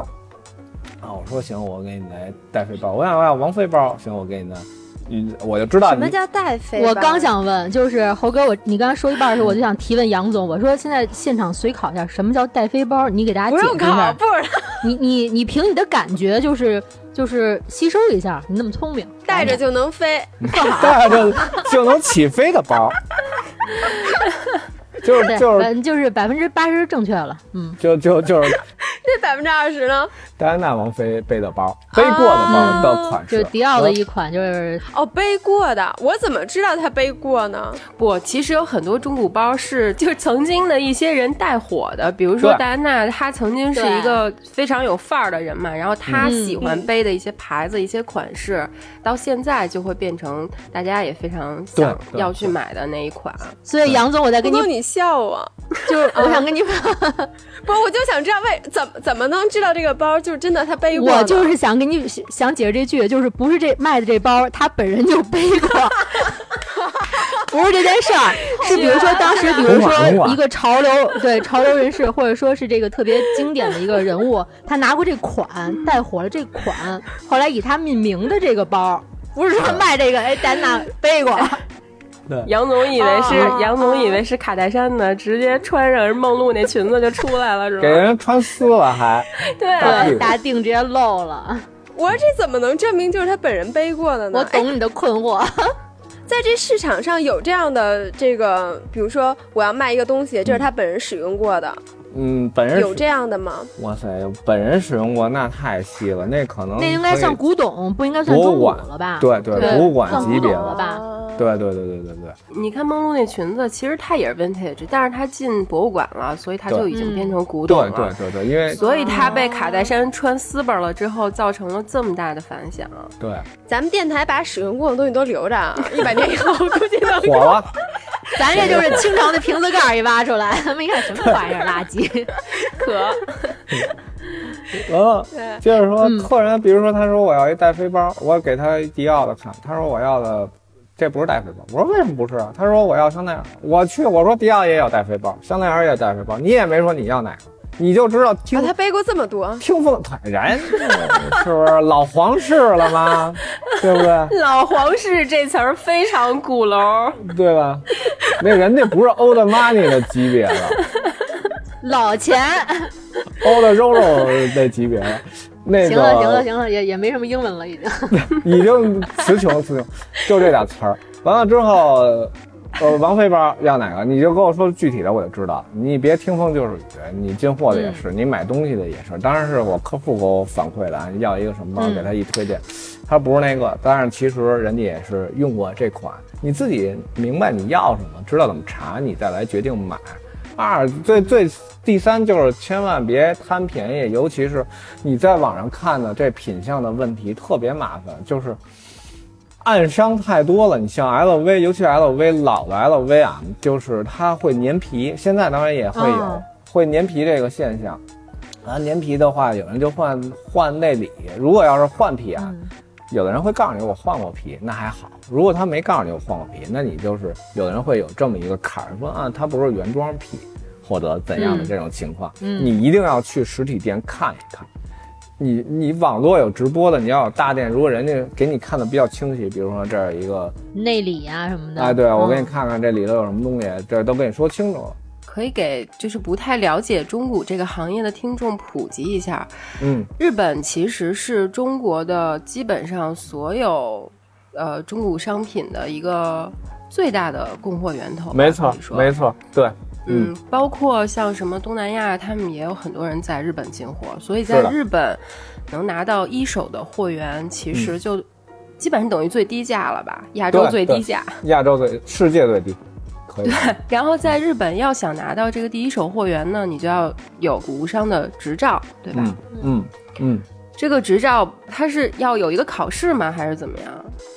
啊，我说行，我给你来带飞包。我想要王菲包，行，我给你来。嗯，我就知道
什么叫带飞？
我刚想问，就是猴哥，我你刚才说一半的时候，我就想提问杨总，我说现在现场随考一下，什么叫带飞包？你给大家
不用考，
解释一下。
不知道
你 你你凭你的感觉，就是就是吸收一下，你那么聪明，
带着就能飞。
带着就能起飞的包，就是，就是
就是百分之八十正确了，嗯，
就就就是
那百分之二十呢？
戴安娜王妃背的包，背过的包的款式，
就是迪奥的一款，就是
哦，背过的，我怎么知道她背过呢？
不，其实有很多中古包是 就是曾经的一些人带火的，比如说戴安娜，她曾经是一个非常有范儿的人嘛，然后她
嗯
喜欢背的一些牌子、一些款式，到现在就会变成大家也非常想要去买的那一款。
所以杨总，我在跟你
笑啊，
就是我想跟你，
不，我就想知道为怎么怎么能知道这个包就是真的他背过？
我就是想给你想解释这句，就是不是这卖的这包，他本人就背过。不是这件事儿，是比如说当时，比如说一个潮流对潮流人士，或者说是这个特别经典的一个人物，他拿过这款带火了这款，后来以他命名的这个包，不是说卖这个哎丹娜背过，
杨总以为是、
哦
杨总以为是卡戴珊呢，直接穿上梦露那裙子就出来了，是
给？人穿丝了还，
对。
对，
大
腚直接露了。
我说这怎么能证明就是他本人背过的呢？
我懂你的困惑，
哎，在这市场上有这样的这个，比如说我要卖一个东西，这是他本人使用过的，
嗯，本人
有这样的吗？
哇塞，本人使用过那太细了，那可能
那应该
可以
算古董，不应该算中古
博物馆
了吧？
对对，博物馆级别
了吧？
啊
对对对对对对，
你看梦露那裙子，其实它也是 vintage，但是它进博物馆了，所以它就已经变成古董
对
了。
对对对，因为
所以它被卡戴珊穿丝本了之后，造成了这么大的反响。
对
咱们电台把使用过的东西都留着啊，一百年以后 估计能
火了，
咱这就是清朝的瓶子盖儿一挖出来，他们一看什么玩意儿，垃圾。
可
接着说
嗯
客人，比如说他说我要一带飞包，我给他迪奥的看，他说我要的。这不是带飞包，我说为什么不是啊？他说我要香奈儿，我去，我说迪奥也有带飞包，香奈儿也有带飞包，你也没说你要哪个，你就知道听
啊，他背过这么多，
听风坦然，是不是老皇室了吗？对不对？
老皇室这词儿非常古楼，
对吧？那人家不是 old money 的级别了
老钱
，，old 肉肉那级别了。那个
行了行了行了，也也没什么英文了，已经。
已经词穷词穷，就这俩词儿。完了之后，呃，王菲包要哪个，你就跟我说具体的，我就知道。你别听风就是雨，你进货的也是，你买东西的也是。当然是我客户给我反馈的，啊，要一个什么包，
嗯
给他一推荐，他不是那个。但是其实人家也是用过这款，你自己明白你要什么，知道怎么查，你再来决定买。二最最第三就是千万别贪便宜，尤其是你在网上看的这品相的问题特别麻烦，就是暗伤太多了。你像 LV，尤其 LV 老的 LV 啊，就是它会粘皮，现在当然也会有、
哦
会粘皮这个现象。啊，粘皮的话，有人就换换内里，如果要是换皮啊，
嗯
有的人会告诉你我换过皮，那还好；如果他没告诉你我换过皮，那你就是有的人会有这么一个坎儿，说啊，它不是原装皮或者怎样的
嗯
这种情况，
嗯
你一定要去实体店看一看。你你网络有直播的，你要有大店，如果人家给你看的比较清晰，比如说这儿有一个，
内里啊什么的。
哎，对我给你
嗯
看看这里头有什么东西，这都跟你说清楚了。
可以给就是不太了解中古这个行业的听众普及一下。
嗯，
日本其实是中国的基本上所有呃中古商品的一个最大的供货源头。
没错没错，对，
嗯，包括像什么东南亚，他们也有很多人在日本进货，所以在日本能拿到一手的货源，其实就基本上等于最低价了吧，亚洲
对对
最低价。
亚洲最世界最低，可以。
然后在日本要想拿到这个第一手货源呢，你就要有古物商的执照，对吧？
嗯嗯嗯，
这个执照它是要有一个考试吗，还是怎么样？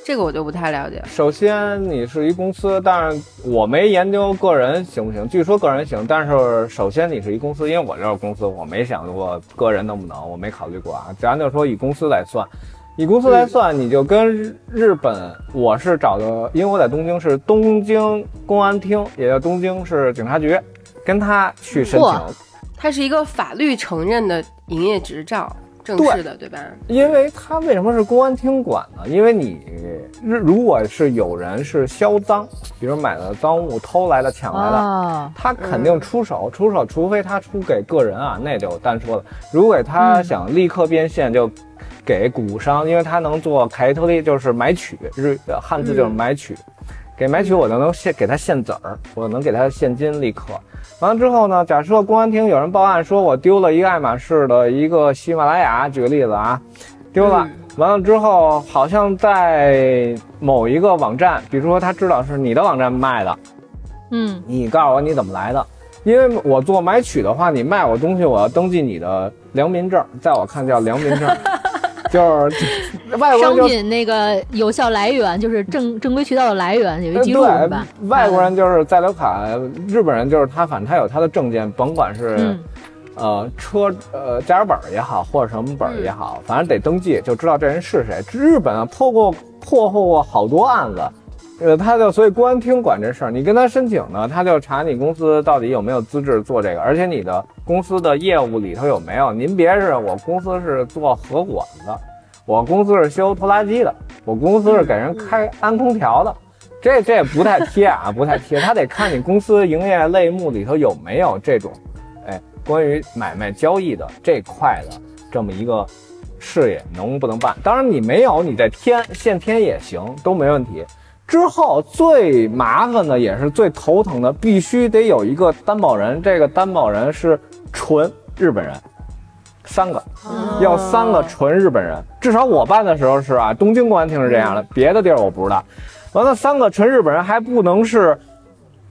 这个我就不太了解。
首先你是一公司，但是我没研究个人行不行，据说个人行，但是首先你是一公司，因为我这是公司，我没想过个人能不能，我没考虑过啊。咱就说以公司来算，以公司来算，你就跟日日本，我是找的，因为我在东京是东京公安厅，也叫东京市警察局，跟他去申请。
它是一个法律承认的营业执照，正式的，对吧？
因为他为什么是公安厅管呢？因为你日如果是有人是销赃，比如买的赃物偷来的、抢来的，
哦，
他肯定出手，出手，除非他出给个人啊，那就单说了。如果他想立刻变现，就给古物商，因为他能做凯特利，就是买取，日汉字就是买取。给买取我就能现给他现子儿，我能给他现金立刻。完了之后呢，假设公安厅有人报案说我丢了一个爱马仕的一个喜马拉雅，举个例子啊，丢了。完了之后，好像在某一个网站，比如说他知道是你的网站卖的，
嗯，
你告诉我你怎么来的？因为我做买取的话，你卖我东西，我要登记你的良民证，在我看叫良民证，就是外国
商品那个有效来源就是正正规渠道的来源有一
个
记录吧？
对，外国人就是在留卡，日本人就是他，反正他有他的证件，甭管是、
嗯
呃车呃驾驶本儿也好，或者什么本儿也好，反正得登记，就知道这人是谁。日本啊破过破获过好多案子。呃，他就所以公安厅管这事儿，你跟他申请呢，他就查你公司到底有没有资质做这个，而且你的公司的业务里头有没有。您别是我公司是做合管的，我公司是修拖拉机的，我公司是给人开安空调的，这这不太贴啊，不太贴。他得看你公司营业类目里头有没有这种，哎，关于买卖交易的这块的这么一个事业能不能办。当然你没有，你再添现添也行，都没问题。之后最麻烦的也是最头疼的，必须得有一个担保人，这个担保人是纯日本人，三个，要三个纯日本人。至少我办的时候是啊，东京公安厅是这样的，别的地儿我不知道。完了，三个纯日本人还不能是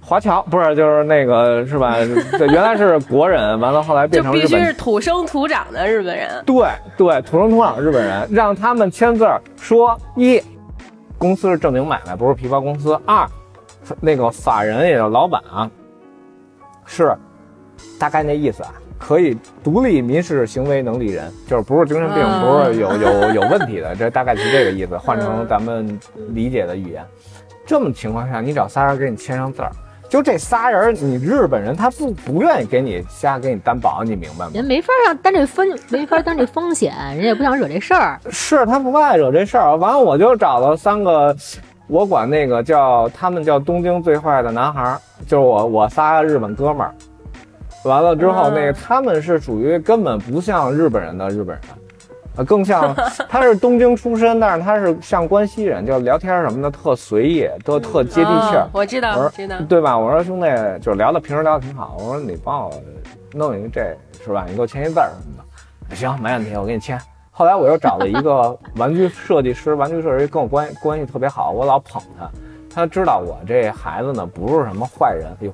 华侨，不是就是那个是吧？对，原来是国人，完了后来变成日本
就必须是土生土长的日本人。
对对，土生土长的日本人，让他们签字儿说一，公司是正经买卖，不是皮包公司；二，那个法人也就是老板啊，是大概那意思啊，可以独立民事行为能力人，就是不是精神病，
嗯
不是有有有问题的，这大概是这个意思，换成咱们理解的语言。这么情况下，你找仨人给你签上字儿。就这仨人，你日本人他不不愿意给你瞎给你担保，你明白吗？
人没法让担这风，没法担这风险，人也不想惹这事儿。
是他不爱惹这事儿，完了我就找了三个，我管那个叫他们叫东京最坏的男孩儿，就是我我仨日本哥们儿。完了之后，
嗯
那个他们是属于根本不像日本人的日本人，呃，更像 他是东京出身，但是他是像关西人，就聊天什么的特随意，都特接地气儿
哦。我知道，
我
知道。
对吧？我说兄弟，就是聊的平时聊的挺好。我说你帮我弄一个这是吧？你给我签一字儿什么的。行，没问题，我给你签。后来我又找了一个 玩具设计师，玩具设计师跟我关关系特别好，我老捧他。他知道我这孩子呢不是什么坏人，哎呦，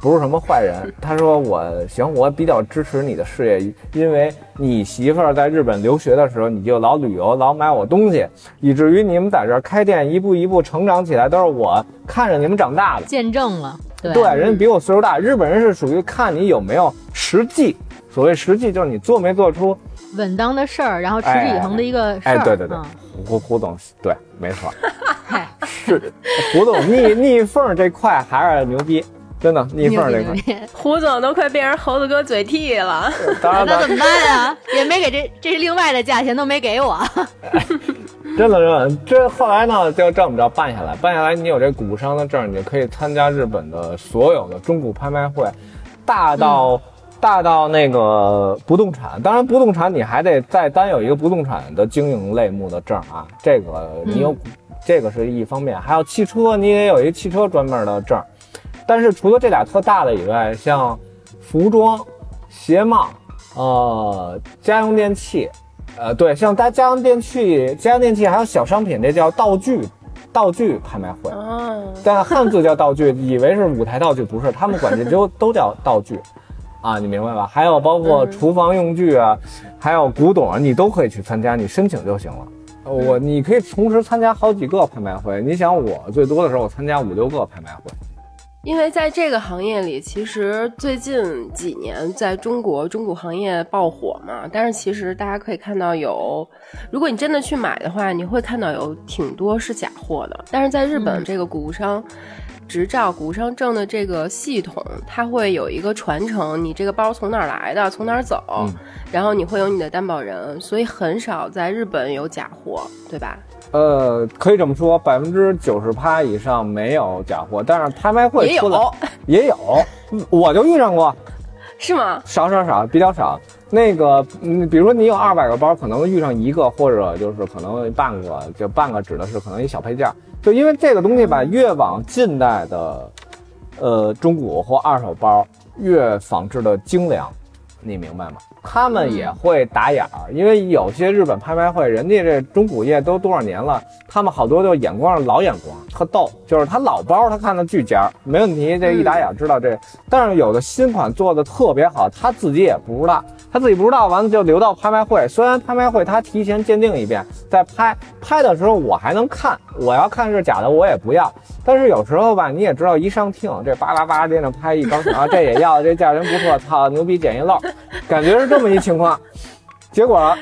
不是什么坏人。他说我行，我比较支持你的事业，因为你媳妇儿在日本留学的时候，你就老旅游，老买我东西，以至于你们在这儿开店一步一步成长起来，都是我看着你们长大的。
见证了，对
对，人家比我岁数大。日本人是属于看你有没有实际，所谓实际就是你做没做出。
稳当的事儿，然后持之以恒的一个事儿。
哎，对对对
嗯，
胡胡总，对，没错，
嗨，
是胡总逆逆缝这块还是牛逼，真的逆
牛
缝这块。
逼牛逼！
胡总都快变成猴子哥嘴替了。
那怎么办呀？也没给这，这是另外的价钱都没给我。
真的真的，这后来呢就这么着办下来，办下来你有这古商的证，你就可以参加日本的所有的中古拍卖会，大到、大到那个不动产，当然不动产你还得再单有一个不动产的经营类目的证啊，这个你有，这个是一方面，还有汽车你也有一汽车专门的证，但是除了这俩特大的以外，像服装、鞋帽、呃家用电器。呃，对，像家家用电器、家用电器还有小商品，这叫道具，道具拍卖会。
哦，
但汉字叫道具，以为是舞台道具，不是，他们管这都都叫道具，啊，你明白吧？还有包括厨房用具啊，还有古董啊，你都可以去参加，你申请就行了。呃我你可以同时参加好几个拍卖会，你想我最多的时候我参加五六个拍卖会。
因为在这个行业里，其实最近几年在中国中古行业爆火嘛，但是其实大家可以看到有，如果你真的去买的话，你会看到有挺多是假货的。但是在日本，
嗯
这个古物商执照、古物商证的这个系统，它会有一个传承，你这个包从哪儿来的，从哪儿走，
嗯
然后你会有你的担保人，所以很少在日本有假货，对吧？
呃，可以这么说，百分之九十趴以上没有假货，但是拍卖会
也
出来
有，
也有，嗯我就遇上过。
是吗？
少少少，比较少。那个，嗯，比如说你有二百个包，可能遇上一个，或者就是可能半个，就半个指的是可能一小配件。就因为这个东西吧，越往近代的，呃，中古或二手包越仿制的精良，你明白吗？他们也会打眼儿，因为有些日本拍卖会，人家这中古业都多少年了，他们好多就眼光是老眼光，特逗，就是他老包他看的巨尖儿，没问题，这一打眼知道这。但是有的新款做的特别好，他自己也不知道，自己不知道，完了就留到拍卖会。虽然拍卖会他提前鉴定一遍再拍，拍的时候我还能看，我要看是假的我也不要。但是有时候吧，你也知道，一上听这巴拉巴拉接着拍，一高兴啊，这也要，这价钱不错，操，牛逼，捡一漏，感觉是这么一情况。结果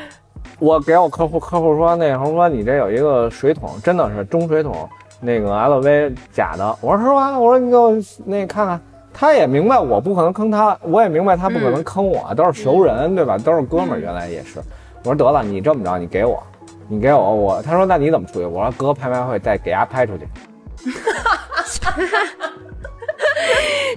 我给我客户，客户说那什么你这有一个水桶，真的是中水桶，那个 LV 假的。我说是吧？我说你给我那看看。他也明白我不可能坑他，我也明白他不可能坑我，都是熟人，对吧？都是哥们儿，原来也是。我说得了，你这么着，你给我，你给我，我他说那你怎么出去？我说哥拍卖会再给伢拍出去。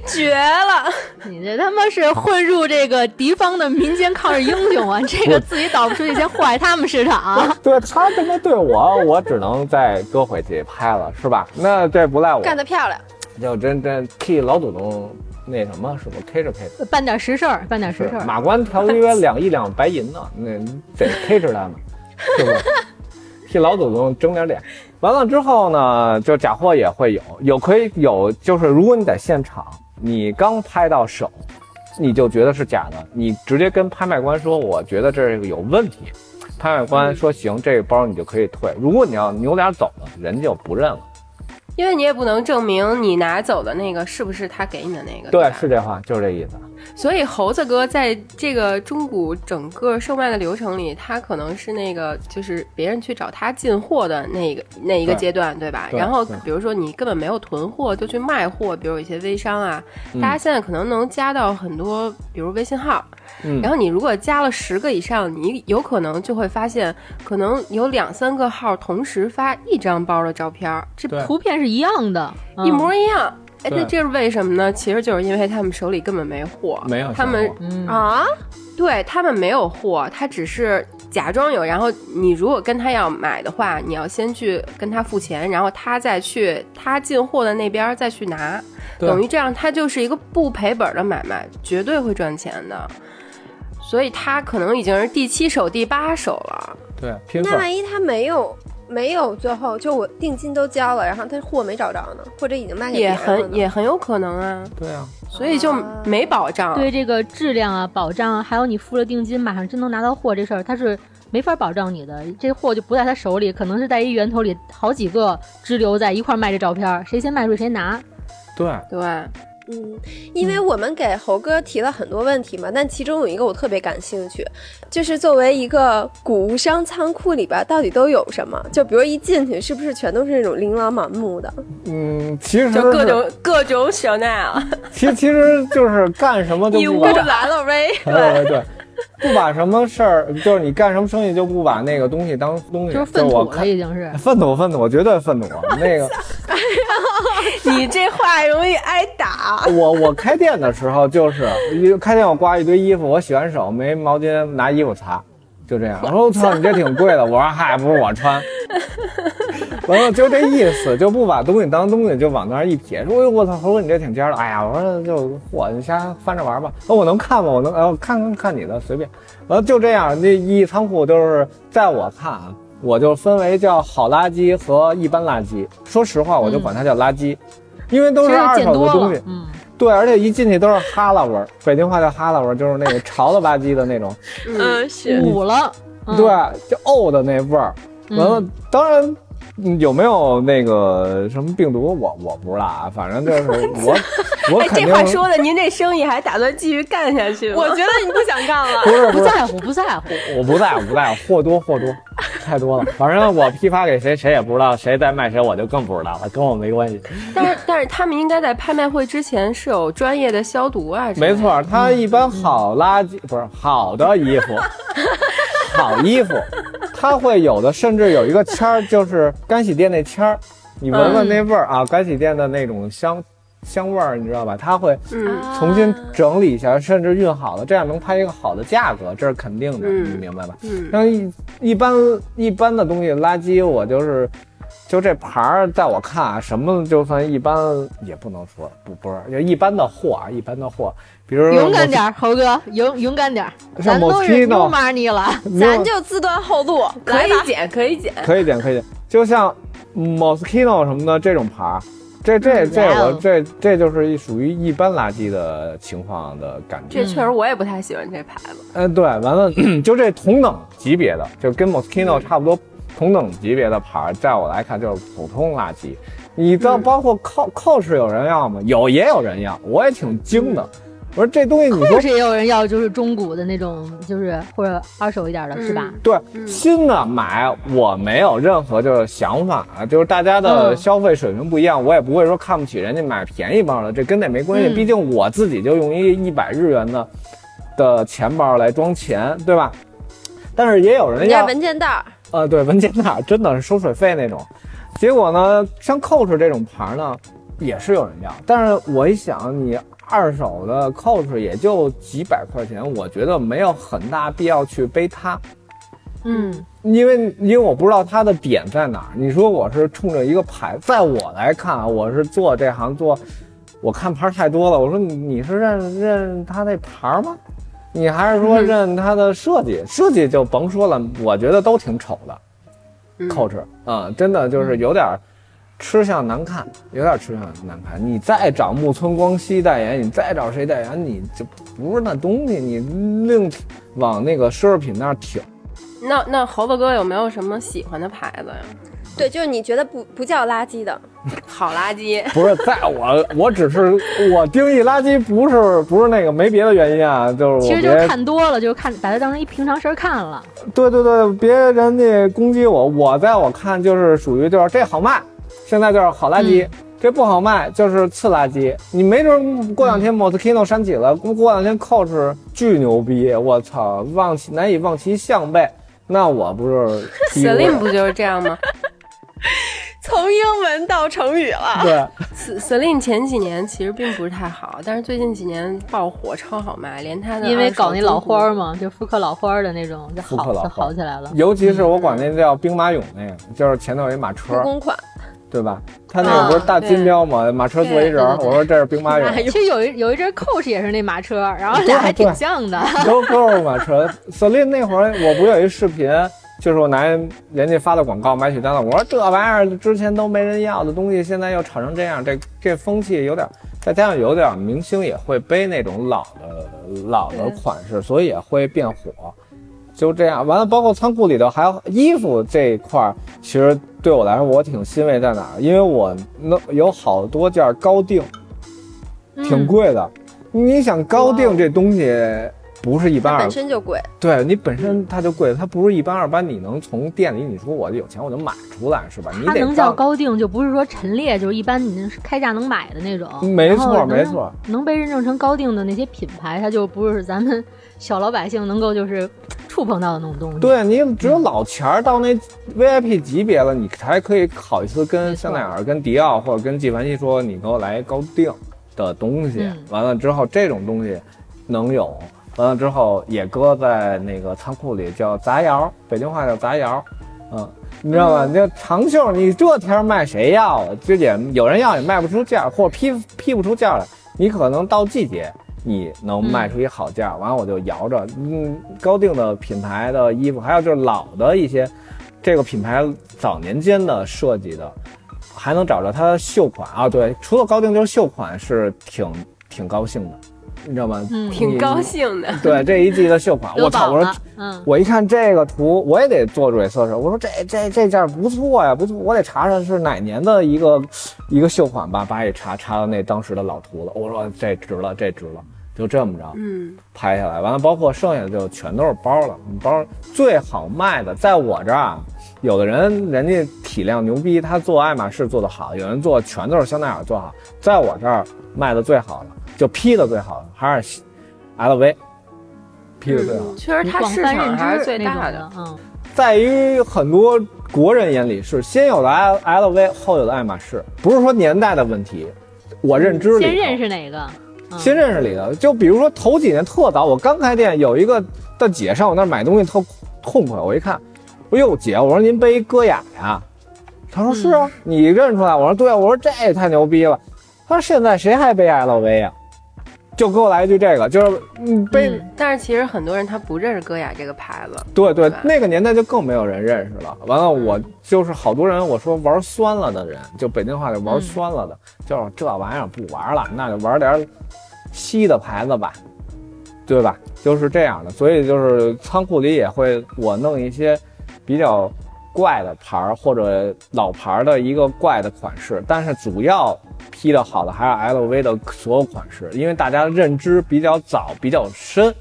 绝了！
你这他妈是混入这个敌方的民间抗日英雄啊！这个自己导不出去，先祸害他们市场。
对他这么对我，我只能再搁回去拍了，是吧？那这不赖我，
干得漂亮。
就真真替老祖宗那什么，是不 K 着 K 着。
办点实事儿，办点实事儿。
马关条约 两亿两白银呢，那得 K 着他们，是不是？替老祖宗争点脸。完了之后呢，就假货也会有，有可以有，就是如果你在现场，你刚拍到手，你就觉得是假的，你直接跟拍卖官说，我觉得这个有问题。拍卖官说行，这个包你就可以退。如果你要扭脸走了，人就不认了。
因为你也不能证明你拿走的那个是不是他给你的那个。
对，是这话，就是这意思。
所以猴子哥在这个中古整个售卖的流程里，他可能是那个就是别人去找他进货的那个那一个阶段，对吧？
对
然后比如说你根本没有囤货就去卖货，比如有一些微商啊，
嗯
大家现在可能能加到很多，比如微信号。
嗯
然后你如果加了十个以上，你有可能就会发现，可能有两三个号同时发一张包的照片，这
图片是一样的，嗯
一模一样。哎，那这是为什么呢？其实就是因为他们手里根本没货，
没有
他们
嗯
啊，
对他们没有货，他只是假装有。然后你如果跟他要买的话，你要先去跟他付钱，然后他再去他进货的那边再去拿，等于这样，他就是一个不赔本的买卖，绝对会赚钱的。所以他可能已经是第七手、第八手了。
对。
那万一他没有没有最后就我定金都交了，然后他货没找着呢，或者已经卖给别人了也
很也很有可能啊，
对啊，
所以就没保障。
对这个质量啊、保障啊，还有你付了定金，马上真能拿到货这事儿，他是没法保障你的。这货就不在他手里，可能是在一源头里好几个支流在一块儿卖这照片儿，谁先卖出谁拿。
对，
对，
嗯，因为我们给猴哥提了很多问题嘛，但其中有一个我特别感兴趣，就是作为一个古物商仓库里边到底都有什么？就比如一进去，是不是全都是那种琳琅满目的？
嗯，其实
就各种各种小奈啊，
其其实就是干什么都
一屋
不 把
子完了呗。
对对对，不把什么事儿，就是你干什么生意就不把那个东西当东西，
就是粪土了，已经是。
粪土粪土，绝对粪土。那个
你这话容易挨打。
我我开店的时候就是一开店我挂一堆衣服，我洗完手没毛巾拿衣服擦，就这样。我说我操，你这挺贵的。我说嗨，不是我穿。完了就这意思，就不把东西当东西，就往那儿一撇，说：“哎呦我操，猴哥你这挺尖儿的。”哎呀，我说就嚯，你瞎翻着玩吧。哦，我能看吗？我能，呃，看看看你的，随便。完了就这样，那一仓库都是在我看啊，我就分为叫好垃圾和一般垃圾。说实话，我就管它叫垃圾，因为都是二手的东西，。
嗯，
对，而且一进去都是哈喇味儿，北京话叫哈喇味儿，就是那个潮了吧唧的那种，
嗯，是
捂了。嗯
对，就呕的那味儿。完了，当然。嗯有没有那个什么病毒？我我不知道啊，反正就是 我，我
哎，
肯定
这话说的，您这生意还打算继续干下去吗？
我觉得你不想干了。
不是不
在乎，不在乎。
我不在乎不在乎，货多货多，太多了。反正我批发给谁，谁也不知道，谁在卖谁，我就更不知道了，跟我没关系。
但是 但是他们应该在拍卖会之前是有专业的消毒啊。
没，错，他一般好垃圾不是好的衣服，好衣服，它会有的，甚至有一个签儿，就是干洗店那签儿，你闻闻那味儿啊，干洗店的那种香香味儿，你知道吧？它会
嗯，
重新整理一下，甚至熨好了，这样能拍一个好的价格，这是肯定的，
嗯
你明白吧？
嗯
像一一般一般的东西，垃圾我就是。就这牌儿，在我看啊，什么就算一般，也不能说不不是，就一般的货啊，一般的货，比如
勇敢点儿，猴哥，勇勇敢点儿，咱都是
Moschino
new money 了。
咱就自断后路，
可以
来吧。
剪，可以捡。
可以捡可以点，就像 Moschino 什么的这种牌儿，这这这我这这就是一属于一般垃圾的情况的感觉。
这确实我也不太喜欢这牌子。
嗯，对，完了 就这同等级别的，就跟 Moschino 差不多同等级别的牌儿，在我来看就是普通垃圾。你到包括扣扣是有人要吗？有也有人要，我也挺精的。我说这东西你说
确实也有人要，就是中古的那种，就是或者二手一点的，是吧？
对，新的买我没有任何就是想法啊，就是大家的
嗯
消费水平不一样，我也不会说看不起人家买便宜包的，这跟那没关系。
嗯
毕竟我自己就用一一百日元的的钱包来装钱，对吧？但是也有人要，
文件袋儿，
呃，对，文件袋儿真的是收水费那种。结果呢，像 Coach 这种牌呢，也是有人要，但是我一想，你二手的 Coach 也就几百块钱，我觉得没有很大必要去背它。
嗯，
因为因为我不知道它的点在哪儿。你说我是冲着一个牌，在我来看啊，我是做这行做，我看牌太多了。我说你你是认认它那牌吗？你还是说认它的设计？设计就甭说了，我觉得都挺丑的。Coach 啊、真的就是有点儿吃相难看，有点吃相难看。你再找木村光希代言，你再找谁代言，你就不是那东西，你另往那个奢侈品那儿挺。
那那猴子哥有没有什么喜欢的牌子呀？
对，就是你觉得不不叫垃圾的，
好垃圾，
不是，在我我只是我定义垃圾，不是不是那个没别的原因啊，就是我
其实就是看多了，就看把它当成一平常事儿看了。
对对对，别人家攻击我，我在我看就是属于就是这好卖，现在就是好垃圾。这不好卖，就是次垃圾。你没准过两天 Moschino 删起了，过两天 Coach 巨牛逼，我操，望其难以望其项背，那我不是踢过
Celine 不就是这样吗
从英文到成语了。
对？
Celine 前几年其实并不是太好，但是最近几年爆火，超好卖，连他的
因为搞那老花儿
嘛。
就复刻老花儿的那种，就好起来了。
尤其是我管那叫兵马俑那个，就是前头有一马车
复，工款，
对吧？他那个不是大金标吗？马车坐一人我说这是兵马俑。
其实有一有一阵 Coach 也是那马车，然后俩还挺像的。
都都是马车。Celine 那会儿我不有一视频，就是我拿人家发的广告买取单了，我说这玩意儿之前都没人要的东西，现在又炒成这样，这这风气有点，再加上有点明星也会背那种老的老的款式，所以也会变火。就这样，完了，包括仓库里头还有衣服这一块儿，其实对我来说我挺欣慰在哪儿，因为我能有好多件高定，挺贵的。你想高定这东西不是一般
本身就贵。
对你本身它就贵，它不是一般二般，你能从店里，你说我有钱我就买出来是吧？你得
它能叫高定，就不是说陈列，就是一般你是开价能买的那种。
没错没错，
能被认证成高定的那些品牌，它就不是咱们小老百姓能够就是触碰到的那种东西。，
对你只有老钱儿到那 VIP 级别了，你才可以好意思跟香奈儿、跟迪奥或者跟纪梵希说，你给我来高定的东西。
嗯
完了之后，这种东西能有。完了之后也搁在那个仓库里，叫杂窑，北京话叫杂窑，嗯，你知道吧？你这长袖，你这天卖谁要啊？这也有人要，也卖不出价，或者批批不出价来。你可能到季节，你能卖出一好价，完了我就摇着。嗯，高定的品牌的衣服，还有就是老的一些，这个品牌早年间的设计的，还能找着它秀款啊。对，除了高定就是秀款是挺挺高兴的，你知道吗？
嗯，
挺高兴的。
对，这一季的秀款，我操！我说，
嗯，
我一看这个图，我也得做蕊测试。我说这这这件不错呀，不错，我得查查是哪年的一个一个秀款吧。把也查，查到那当时的老图了。我说这值了，这值了，就这么着
嗯，
拍下来。完了，包括剩下的就全都是包了。包最好卖的，在我这儿啊，有的人人家体量牛逼，他做爱马仕做得好，有人做全都是香奈儿做好。在我这儿卖的最好的，就 P 的最好的还是 LV，P 的最好。
确实它市场还是
知
最大
的，嗯，
在于很多国人眼里是先有的 L LV，后有的爱马仕，不是说年代的问题，我认知里头
先认识哪个？嗯
先认识里头。就比如说头几年特早，我刚开店，有一个大姐上我那儿买东西特痛快，我一看，我说哟姐，我说您背一歌雅呀？她说是啊，你认出来？我说对啊，我说这也太牛逼了。她说现在谁还背 LV 呀？就给我来一句这个，就是嗯被。
嗯
但是其实很多人他不认识歌雅这个牌子。
对对
对，
那个年代就更没有人认识了。完了，我就是好多人，我说玩酸了的人，就北京话就玩酸了的，就是这玩意儿不玩了，那就玩点稀的牌子吧，对吧？就是这样的，所以就是仓库里也会我弄一些比较怪的牌儿或者老牌儿的一个怪的款式，但是主要批的好的还是 LV 的所有款式，因为大家认知比较早、比较深，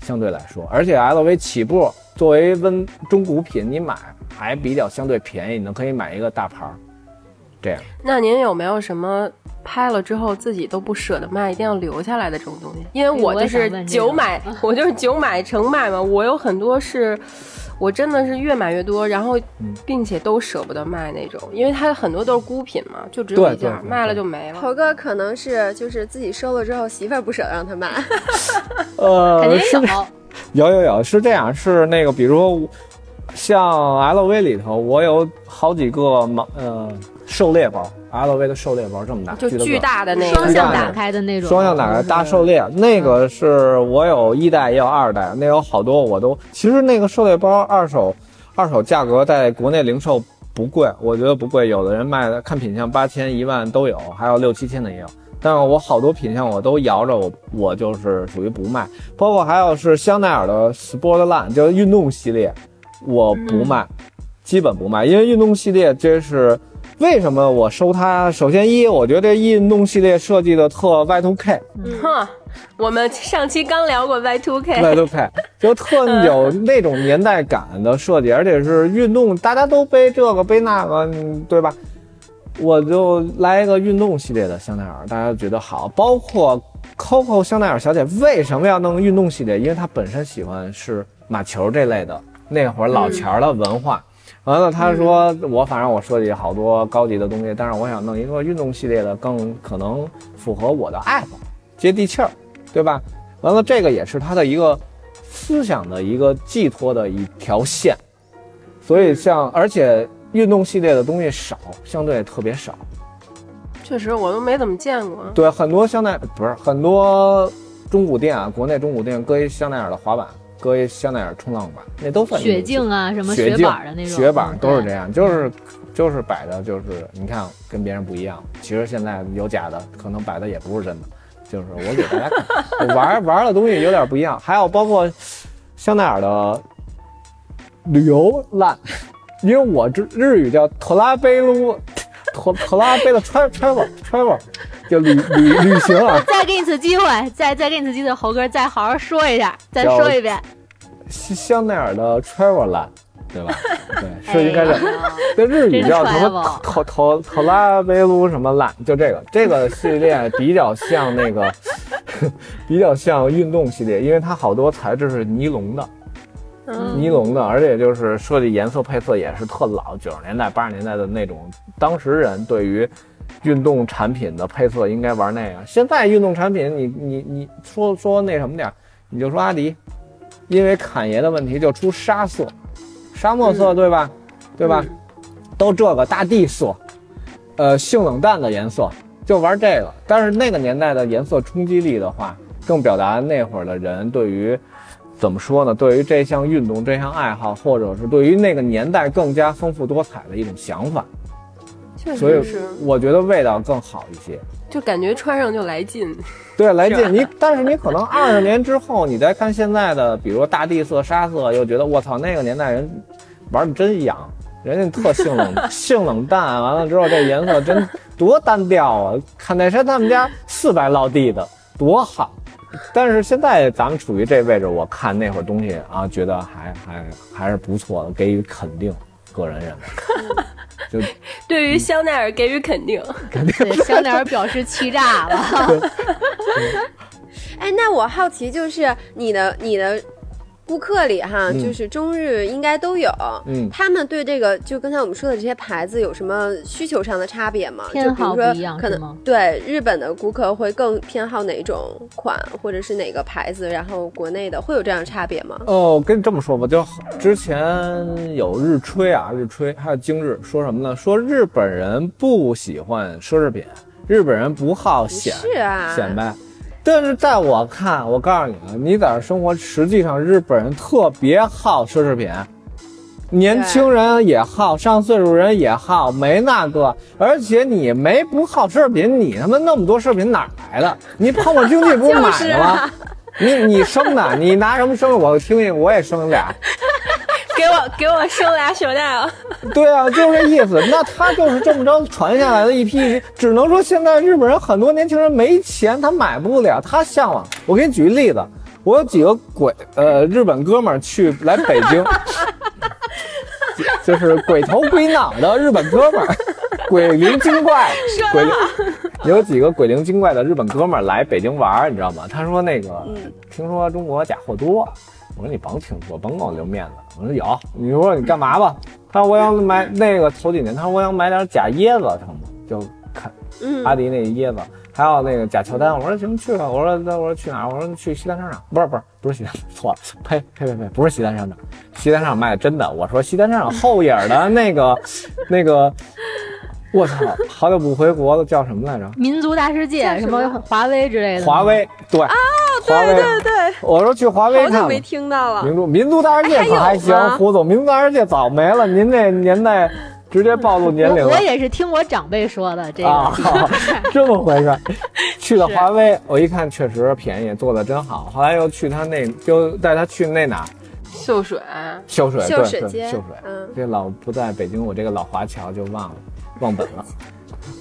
相对来说，而且 LV 起步作为温中古品，你买还比较相对便宜，你可以买一个大牌儿，这样。
那您有没有什么拍了之后自己都不舍得卖，一定要留下来的这种东西？因为我就是
问这个
久买，我就是久买成卖嘛。我有很多是我真的是越买越多，然后
嗯
并且都舍不得卖那种，因为它很多都是孤品嘛，就只有一件卖了就没了。
头哥可能是就是自己收了之后，媳妇儿不舍得让他卖。
呃，
肯定
是
有。
有有有，是这样，是那个，比如说像 LV 里头，我有好几个盲呃狩猎包，LV 的狩猎包这么大，
就
巨
巨大的那个。
双，向打开的那种，
双向打开大狩猎，那个是我有一代也有二代，那有好多我都其实那个狩猎包二手二手价格在国内零售不贵，我觉得不贵，有的人卖的看品相八千一万都有，还有六七千的也有。但是我好多品相我都摇着，我我就是属于不卖，包括还有是香奈儿的 Sportline，就是运动系列，我不卖，基本不卖，因为运动系列这是为什么我收它？首先一，我觉得这运动系列设计的特 Y2K，
哼，我们上期刚聊过
Y2K，Y2K 就特有那种年代感的设计，而且是运动，大家都背这个背那个，嗯对吧？我就来一个运动系列的香奈儿，大家觉得好。包括 Coco 香奈儿小姐为什么要弄运动系列？因为她本身喜欢是马球这类的，那会儿老钱儿的文化。完了，他说我反正我设计好多高级的东西，但是我想弄一个运动系列的，更可能符合我的 app，，接地气儿，对吧？完了，这个也是他的一个思想的一个寄托的一条线。所以像而且运动系列的东西少，相对特别少。
确实我都没怎么见过。
对，很多香奈不是很多中古店啊，国内中古店搁一香奈儿的滑板，搁一香奈儿冲浪板，那都算
雪镜啊，什么
雪
板的那种，
雪板都是这样，就是就是摆的，就是你看跟别人不一样。其实现在有假的，可能摆的也不是真的，就是我给大家看，我 玩玩的东西有点不一样。还有包括香奈儿的旅游烂，因为我日日语叫托拉贝鲁，托托拉贝的 travel travel travel，就旅旅旅行啊。
再给你次机会，再再给你次机会，猴哥再好好说一下，再说一遍。
香香奈儿的 travel line，对吧？对，是应该是。
哎呀
这日语叫什么头头头拉贝鲁什么烂，就这个这个系列比较像那个，比较像运动系列，因为它好多材质是尼龙的，
嗯，
尼龙的，而且就是设计颜色配色也是特老，九十年代八十年代的那种，当时人对于运动产品的配色应该玩那个。现在运动产品你你你说说那什么点儿，你就说阿迪，因为侃爷的问题就出沙色、沙漠色，对吧？对吧？都这个大地色，呃，性冷淡的颜色，就玩这个。但是那个年代的颜色冲击力的话，更表达那会儿的人对于怎么说呢？对于这项运动、这项爱好，或者是对于那个年代更加丰富多彩的一种想法，
确
所以
实，
我觉得味道更好一些。
就感觉穿上就来劲。
对，来劲你，但是你可能二十年之后，你再看现在的，比如说大地色、沙色，又觉得我操，那个年代人玩的真洋，人家特性冷 性冷淡，完了之后这颜色真多单调啊！看那山他们家四白落地的多好，但是现在咱们处于这位置，我看那会儿东西啊，觉得还还还是不错的，给予肯定。个人认为，就
对于香奈儿给予肯定，
对 香奈儿表示欺诈了。
哎，那我好奇就是你的你的顾客里哈，
嗯
就是中日应该都有，
嗯
他们对这个就刚才我们说的这些牌子有什么需求上的差别吗？
偏
就比如说
好不一样
可能对日本的顾客会更偏好哪种款，或者是哪个牌子，然后国内的会有这样的差别吗？
哦，我跟你这么说吧，就之前有日吹啊，日吹还有今日说什么呢？说日本人不喜欢奢侈品，日本人不好显
是啊，
显摆。但是在我看，我告诉你啊，你在这生活，实际上日本人特别好奢侈品，年轻人也好，上岁数人也好，没那个。而且你没不好奢侈品，你他妈那么多奢侈品哪来的？你泡沫经济不是买
就是
的吗？你你生的，你拿什么生？我听听，我也生俩。
给我给我生俩手袋啊！
对啊，就是这意思。那他就是这么着传下来的一批，只能说现在日本人很多年轻人没钱，他买不了，他向往。我给你举个例子，我有几个鬼呃日本哥们儿去来北京，就就是鬼头鬼脑的日本哥们儿，鬼灵精怪，鬼灵有几个鬼灵精怪的日本哥们儿来北京玩儿，你知道吗？他说那个，
嗯
听说中国假货多。我说你甭听说，甭给我留面子。我说有，你说你干嘛吧？他说我想买那个头几年，他说我想买点假椰子成吗？就看
嗯
阿迪那椰子，还有那个假乔丹。我说行去吧。我说那我说去哪儿？我说去西单商场。不是不是不是西单，错了，呸呸呸呸，不是西单商场，西单商场卖的真的。我说西单商场后影的那个那个，我操，好久不回国了，叫什么来着？
民族大世界什
么
么华为之类的，
华为对啊，
对对对，
我说去华为看吧
好久没听到了。
民族民族大世界可还行，胡总，民族大世界早没了，您那年代直接暴露年龄了
我我也是听我长辈说的这个。
啊，这么回事。去了华为，我一看确实便宜，做的真好。后来又去他那，就带他去那哪儿
秀水，
秀水，
秀水街
秀水。
嗯
这老不在北京，我这个老华侨就忘了，忘本了。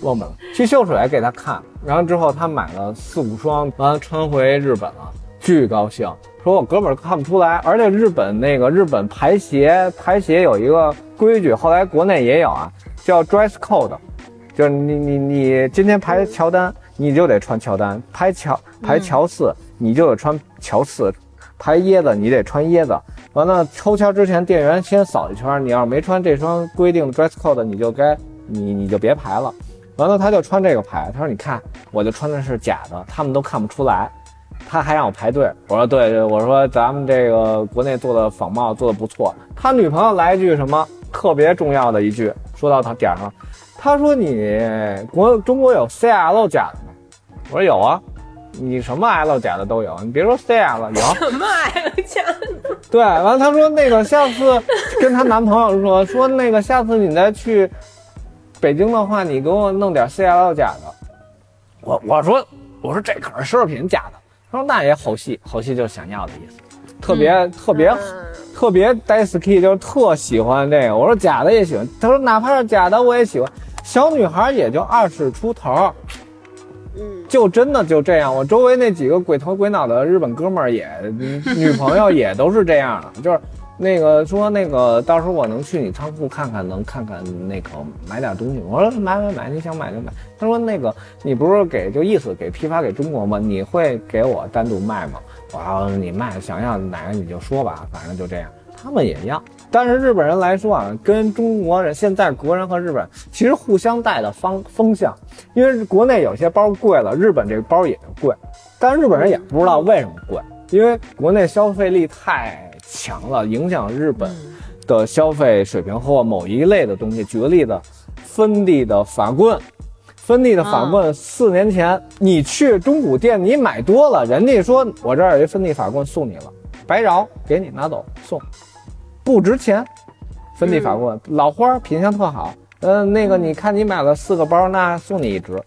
忘本了，去秀水给他看，然后之后他买了四五双，完了穿回日本了，巨高兴，说我哥们儿看不出来，而且日本那个日本排鞋排鞋有一个规矩，后来国内也有啊，叫 dress code，就是你你你今天排乔丹，你就得穿乔丹；排乔排乔四，你就得穿乔四；排椰子，你得穿椰子。完了抽签之前，店员先扫一圈，你要是没穿这双规定的 dress code，你就该你你就别排了。完了他就穿这个牌，他说你看，我就穿的是假的，他们都看不出来。他还让我排队，我说对对，我说咱们这个国内做的仿冒做的不错。他女朋友来一句什么特别重要的一句，说到他点儿上，他说你国中国有 CL 假的吗？我说有啊，你什么 L 假的都有，你别说 CL 有。
什么 L 假的？
对，完了他说那个下次跟她男朋友说说那个下次你再去北京的话，你给我弄点 CL 假的。我我说我说这可是奢侈品假的。他说那也好戏，好戏就是想要的意思，特别、特别、
嗯
特别 d a i s k y 就是特喜欢这个。我说假的也喜欢，他说哪怕是假的我也喜欢。小女孩也就二十出头，
嗯，
就真的就这样。我周围那几个鬼头鬼脑的日本哥们儿也，嗯 女朋友也都是这样的，就是那个说那个到时候我能去你仓库看看，能看看那个买点东西。我说买买买，你想买就买。他说那个你不是给就意思给批发给中国吗？你会给我单独卖吗？我要你卖，想要哪个你就说吧，反正就这样。他们也要，但是日本人来说啊，跟中国人现在国人和日本其实互相带的方风向，因为国内有些包贵了，日本这个包也就贵，但是日本人也不知道为什么贵，因为国内消费力太强了，影响日本的消费水平或某一类的东西。举个例子，芬迪的法棍。芬迪的法棍，四年前你去中古店，你买多了，人家说我这儿有一芬迪法棍送你了，白饶，给你拿走送，不值钱。芬迪法棍，老花儿品相特好，嗯、那个你看你买了四个包，那送你一只。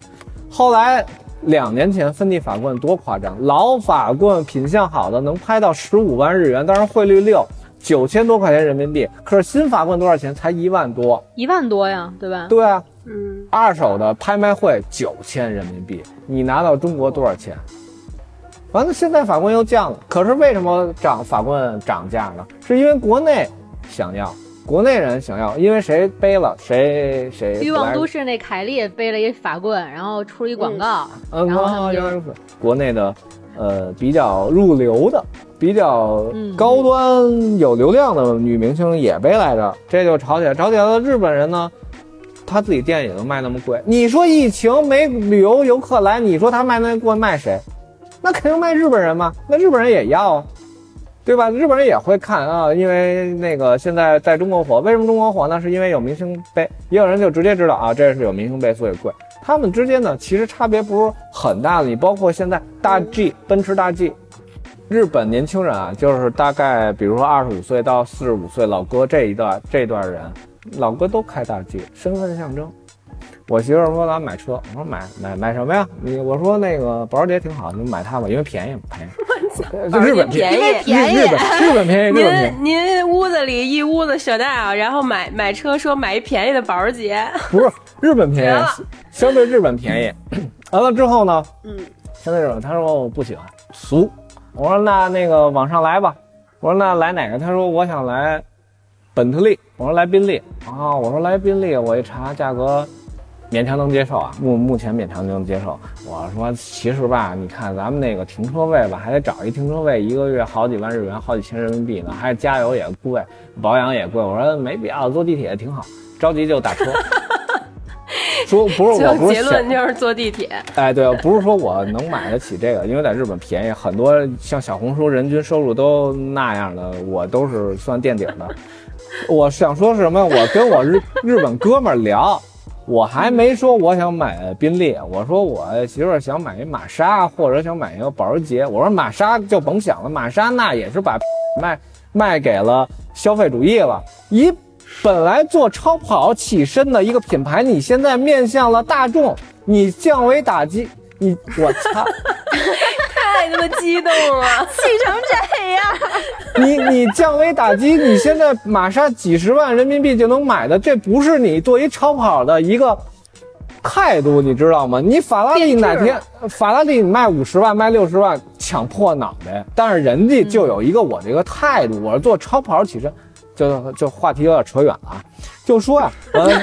后来两年前芬迪法棍多夸张，老法棍品相好的能拍到十五万日元，当然汇率六，九千多块钱人民币。可是新法棍多少钱？才一万多。
一万多呀，对吧？
对啊，
嗯，
二手的拍卖会九千人民币，你拿到中国多少钱？完了，现在法棍又降了，可是为什么涨法棍涨价呢？是因为国内想要，国内人想要，因为谁背了谁谁。
欲望都市那凯莉背了一法棍，然后出了一广告，
嗯，
然后他们就
原来如此。国内的，呃，比较入流的、比较
嗯
高端、有流量的女明星也背来着，这就吵起来。吵起来了，日本人呢，他自己店也能卖那么贵。你说疫情没旅游游客来，你说他卖那贵卖谁？那肯定卖日本人嘛。那日本人也要啊。对吧？日本人也会看啊，因为那个现在在中国火，为什么中国火呢？是因为有明星背，也有人就直接知道啊，这是有明星背，所以贵。他们之间呢，其实差别不是很大的。你包括现在大 G 奔驰大 G，日本年轻人啊，就是大概比如说二十五岁到四十五岁老哥这一段这段人，老哥都开大 G，身份象征。我媳妇儿说咱买车，我说买买买什么呀？你我说那个保时捷挺好，你买它吧，因为便宜便宜。就日本
便宜
便宜
日本日本便宜，日本便宜。
您您屋子里一屋子雪大，然后买买车说买一便宜的保时捷，
不是日本便宜，相对日本便宜。完了之后呢，
嗯，
相对日本，他说我不喜欢俗。我说那那个往上来吧。我说那来哪个？他说我想来本特利。我说来宾利啊。我说来宾利，我一查价格勉强能接受啊，目目前勉强能接受。我说其实吧，你看咱们那个停车位吧，还得找一停车位，一个月好几万日元，好几千人民币呢，还是加油也贵，保养也贵。我说没必要，坐地铁挺好，着急就打车。说不是我不是结
论就是坐地铁。
哎，对，不是说我能买得起这个，因为在日本便宜，很多像小红书人均收入都那样的，我都是算垫底儿的。我想说是什么？我跟我日日本哥们儿聊，我还没说我想买宾利，我说我媳妇想买一玛莎，或者想买一个保时捷。我说玛莎就甭想了，玛莎那也是把 卖卖给了消费主义了，一本来做超跑起身的一个品牌，你现在面向了大众，你降维打击，你我操！
太他妈激动了！
气成这样，
你你降维打击，你现在玛莎几十万人民币就能买的，这不是你做一超跑的一个态度，你知道吗？你法拉利哪天法拉利你卖五十万卖六十万抢破脑袋，但是人家就有一个我这个态度，我是做超跑起身，就就话题有点扯远了啊，就说呀、完了。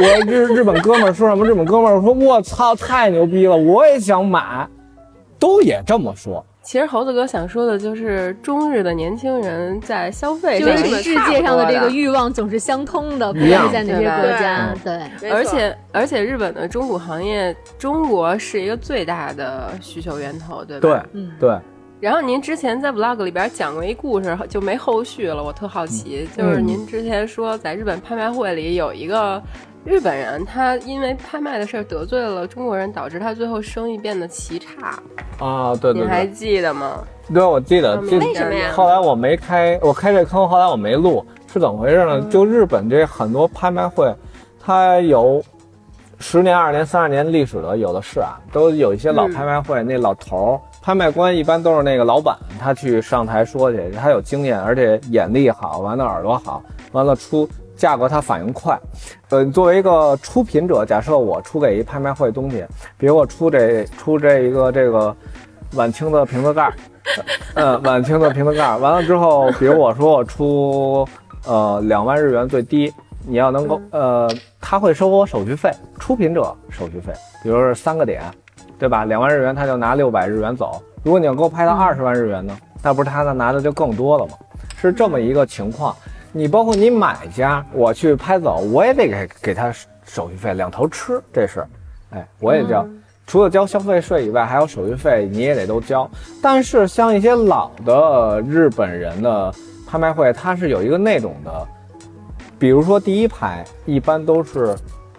我日日本哥们儿说什么？日本哥们儿说：“我操，太牛逼了！我也想买。”都也这么说。
其实猴子哥想说的就是，中日的年轻人在消费上
就是世界上的这个
欲。
望总是相通的，不
一样
在哪些国家，对。
而且而且，日本的中古行业，中国是一个最大的需求源头，对吧？
对，
嗯
对，
然后您之前在 vlog 里边讲过一故事，就没后续了。我特好奇，就是您之前说在日本拍卖会里有一个日本人，他因为拍卖的事儿得罪了中国人，导致他最后生意变得奇差。
啊，对对
你还，记得吗？
对，我记得
为什么呀
后来我没开，我开这坑，后来我没录，是怎么回事呢？就日本这很多拍卖会，它有十年、二十年、三十年历史的，有的是啊，都有一些老拍卖会，那老头儿。拍卖官一般都是那个老板，他去上台说去，他有经验，而且眼力好，完了耳朵好，完了出价格它反应快。呃，作为一个出品者，假设我出给一拍卖会东西，比如我出这出这一个这个晚清的瓶子盖儿，呃，晚清的瓶子盖儿，完了之后，比如我说我出呃两万日元最低，你要能够呃，他会收我手续费，出品者手续费，比如是三个点，对吧？两万日元他就拿六百日元走，如果你要给我拍到二十万日元呢，那不是他那拿的就更多了吗？是这么一个情况。你包括你买家，我去拍走，我也得给给他手续费，两头吃，这是，哎，我也交。除了交消费税以外，还有手续费，你也得都交。但是像一些老的日本人的拍卖会，它是有一个那种的，比如说第一排一般都是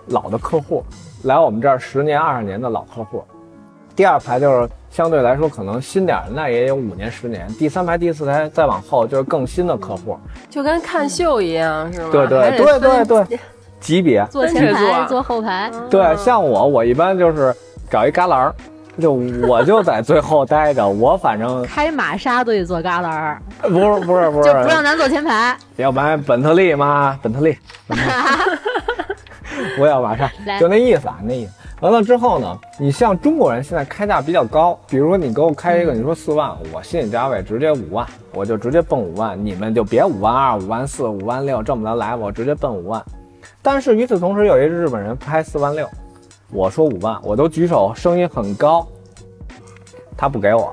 老的客户，来我们这儿十年、二十年的老客户。第二排就是相对来说可能新点儿，那也有五年、十年。第三排、第四排再往后就是更新的客户，
就跟看秀一样，是吗？
对对对对对，级别。
坐前排，坐后排，
对，像我，我一般就是找一旮旯儿，就我就在最后待着。我反正
开玛莎都得坐旮旯儿，
不是不是不是，
就不让咱坐前排。
要不然本特利嘛，本特利，本特利我要玛
莎
就那意思啊，那意思。完了之后呢，你像中国人现在开价比较高，比如说你给我开一个，你说四万，我心理价位直接五万，我就直接奔五万，你们就别五万二、五万四、五万六这么着来，我直接奔五万。但是与此同时，有一日本人拍四万六，我说五万，我都举手，声音很高，他不给我，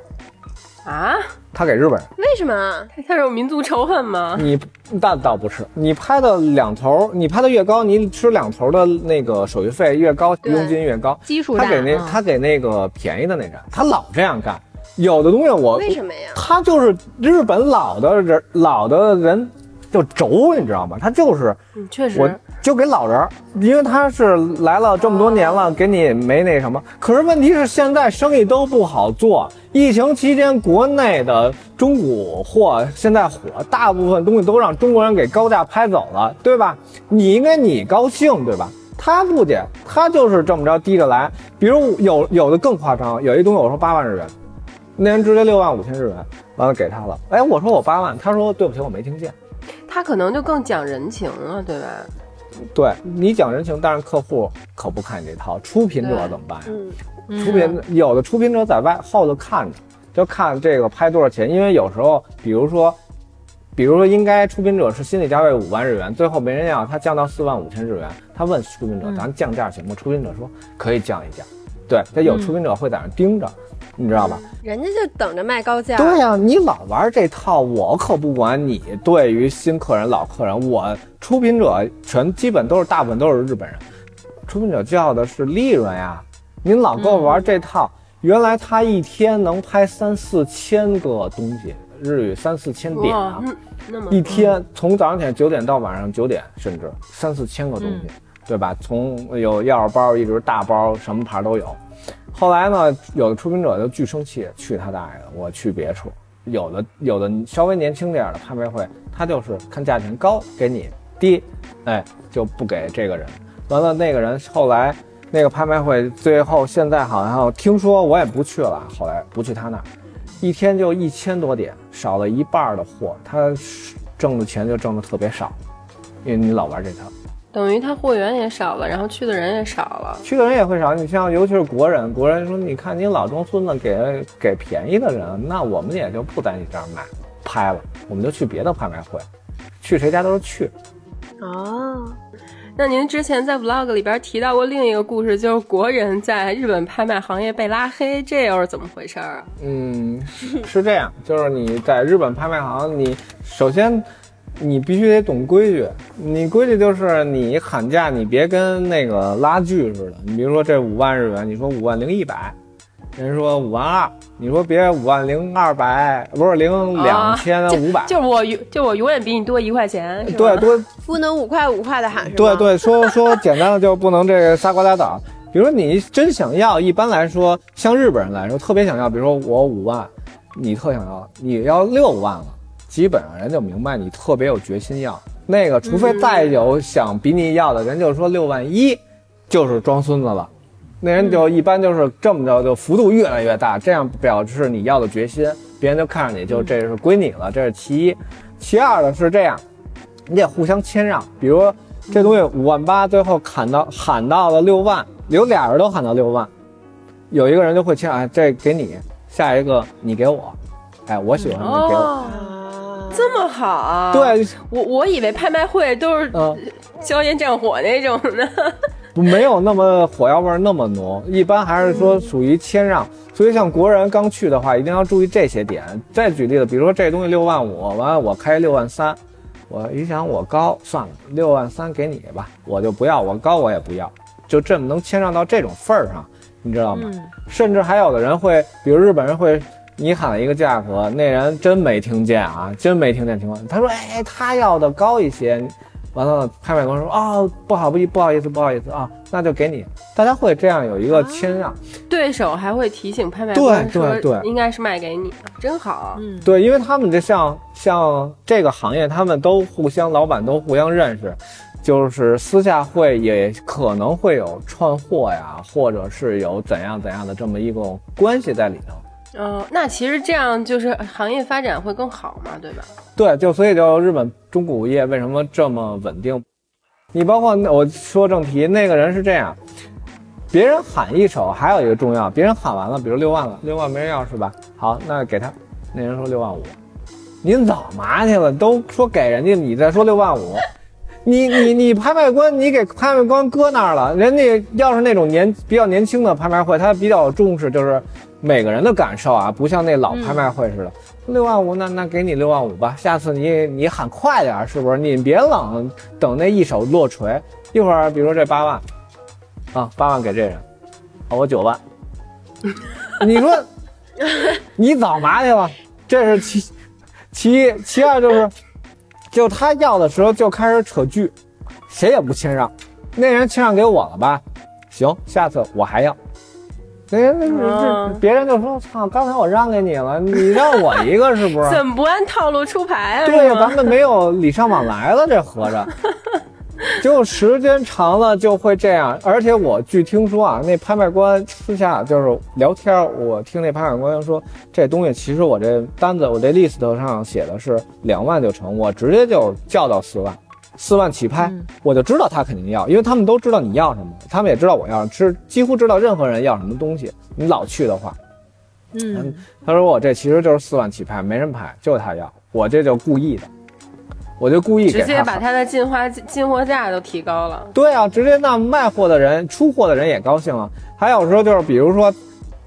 啊？
他给日本人。
为什么啊？
他是有民族仇恨吗？
你那倒不是，你拍的两头，你拍的越高，你吃两头的那个手续费越高，佣金越高。
基数大
他给那
啊
他给那个便宜的那人，他老这样干。有的东西我
为什么呀？
他就是日本老的人，老的人就轴，你知道吗？他就是
嗯，确实。
我就给老人，因为他是来了这么多年了，给你没那什么。可是问题是现在生意都不好做，疫情期间国内的中古货现在火，大部分东西都让中国人给高价拍走了，对吧？你应该你高兴，对吧？他不介，他就是这么着低着来。比如有有的更夸张，有一东西我说八万日元，那人直接六万五千日元，完了给他了。哎，我说我八万，他说对不起，我没听见。
他可能就更讲人情了，对吧？
对你讲人情，但是客户可不看你这套，出品者怎么办呀？出品有的出品者在外后头看着，就看这个拍多少钱，因为有时候，比如说比如说应该出品者是心理价位五万日元，最后没人要，他降到四万五千日元，他问出品者
嗯。
咱降价行吗？出品者说可以降一降，对，他有出品者会在那盯着，你知道吧？
人家就等着卖高价。
对呀、你老玩这套，我可不管你对于新客人、老客人，我出品者全基本都是大部分都是日本人，出品者要的是利润呀。您老跟我玩这套，原来他一天能拍三四千个东西，日语三四千点啊
哇，，嗯
一天从早上起来九点到晚上九点，甚至三四千个东西，对吧？从有钥匙包一直大包，什么牌都有。后来呢，有的出品者就巨生气，去他大爷的，我去别处。有的有的稍微年轻点的拍卖会，他就是看价钱高给你，低，哎就不给这个人。完了，那个人后来那个拍卖会最后现在好像听说我也不去了，后来不去他那儿，一天就一千多点，少了一半的货，他挣的钱就挣的特别少，因为你老玩这套。
等于他货源也少了，然后去的人也少了。
去的人也会少，你像尤其是国人，国人说你看你老中孙子给给便宜的人，那我们也就不在你这儿买拍了，我们就去别的拍卖会，去谁家都是去。
哦，
那您之前在 vlog 里边提到过另一个故事，就是国人在日本拍卖行业被拉黑，这又是怎么回事儿啊？
嗯，是是这样，就是你在日本拍卖行，你首先你必须得懂规矩。你规矩就是你喊价，你别跟那个拉锯似的。你比如说这五万日元，你说五万零一百，人说五万二，你说别五万零二百，不是零两千五百，
就我就我永远比你多一块钱，
对多
不能五块五块的喊是吗？
对，对，说说简单的就不能这个仨瓜俩枣。比如说你真想要，一般来说，像日本人来说特别想要，比如说我五万，你特想要，你要六万了，基本上人就明白你特别有决心要。那个，除非再有想比你要的人，就说六万一，就是装孙子了。那人就一般就是这么着，就幅度越来越大，这样表示你要的决心，别人就看着你就这是归你了，这是其一。其二的是这样，你得互相谦让，比如这东西五万八，最后砍到喊到了六万，有俩人都喊到六万，有一个人就会谦，哎，这给你，下一个你给我，哎，我喜欢你给我，
这么好啊！
对，
我我以为拍卖会都是
嗯、
硝烟战火那种的。
没有那么火药味儿那么浓，一般还是说属于谦让。所以像国人刚去的话，一定要注意这些点。再举例子，比如说这东西六万五，完了我开六万三，我一想我高，算了，六万三给你吧，我就不要，我高我也不要，就这么能谦让到这种份儿上，你知道吗？甚至还有的人会，比如日本人会。你喊了一个价格，那人真没听见啊，真没听见情况。他说：“哎，他要的高一些。”完了，拍卖官说：“哦，不好不不好意思，不好意思啊，那就给你。”大家会这样有一个谦让，
对手还会提醒拍卖官说
对对
应该是卖给你，真好。
嗯，
对，因为他们就像像这个行业，他们都互相老板都互相认识，就是私下会也可能会有串货呀，或者是有怎样怎样的这么一种关系在里头。
嗯、那其实这样就是行业发展会更好嘛，对吧？
对，就所以就日本中古业为什么这么稳定？你包括我说正题，那个人是这样，别人喊一手，还有一个重要，别人喊完了，比如六万了，六万没人要是吧？好，那给他，那人说六万五，您早嘛去了？都说给人家，你再说六万五，你你你拍卖官，你给拍卖官搁那儿了，人家要是那种年比较年轻的拍卖会，他比较重视就是每个人的感受啊，不像那老拍卖会似的。六万五，那那给你六万五吧。下次你你喊快点儿，是不是？你别冷，等那一手落锤。一会儿，比如说这八万，啊，八万给这人，啊，我九万。你说你早嘛去了？这是其其一，其二就是，就他要的时候就开始扯剧，谁也不谦让。那人谦让给我了吧？行，下次我还要。那人那别人就说：“操，刚才我让给你了，你让我一个是不是？”
怎么不按套路出牌啊？
对呀，咱们没有礼尚往来了，这合着。就时间长了就会这样，而且我据听说啊，那拍卖官私下就是聊天儿，我听那拍卖官说，这东西其实我这单子我这 list 上写的是两万就成，我直接就叫到四万，四万起拍，
嗯
我就知道他肯定要，因为他们都知道你要什么，他们也知道我要，知几乎知道任何人要什么东西。你老去的话，
嗯，
他说我这其实就是四万起拍，没人拍，就他要，我这就故意的，我就故意
直接把他的进花进货价都提高了。
对啊，直接那卖货的人、出货的人也高兴了。还有时候就是，比如说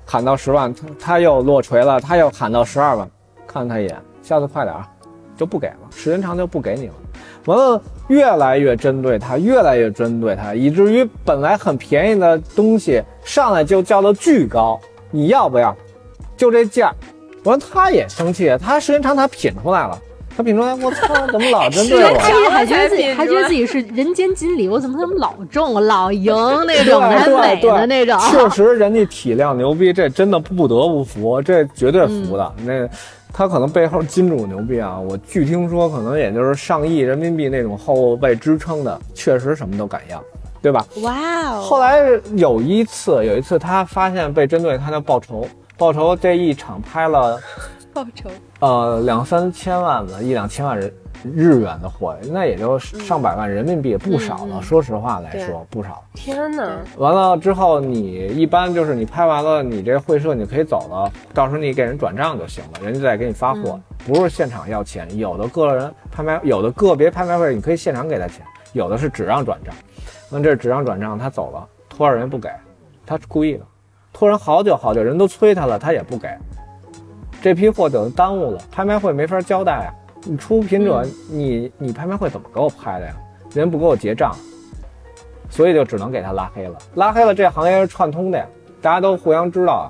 喊到十万，他他又落锤了，他又喊到十二万，看他一眼，下次快点儿，就不给了，时间长就不给你了。完了，越来越针对他，越来越针对他，以至于本来很便宜的东西上来就叫的巨高，你要不要？就这价儿。完，他也生气，他时间长他品出来了，他品出来，我操，怎么老针对 我？
还觉得自己还觉得自己是人间锦鲤，我怎么怎么老中老赢那种的，还
对
美的那种。
确实，人家体量牛逼，这真的不得不服，这绝对服的。那他可能背后金主牛逼啊，我据听说可能也就是上亿人民币那种后背支撑的，确实什么都敢要，对吧？
哇哦！
后来有一次，有一次他发现被针对，他就报仇，报仇这一场拍了
报仇，
呃两三千万吧，一两千万人日元的货，那也就上百万人民币，不少了。说实话来说，不少。
天哪！
完了之后，你一般就是你拍完了，你这会社你可以走了，到时候你给人转账就行了，人家再给你发货，不是现场要钱。有的个人拍卖，有的个别拍卖会你可以现场给他钱，有的是只让转账。那这只让转账，他走了，托着人不给，他是故意的，托人好久好久，人都催他了，他也不给。这批货等于耽误了，拍卖会没法交代啊。你出品者，你你拍卖会怎么给我拍的呀？人不给我结账，所以就只能给他拉黑了。拉黑了，这行业是串通的呀，大家都互相知道啊。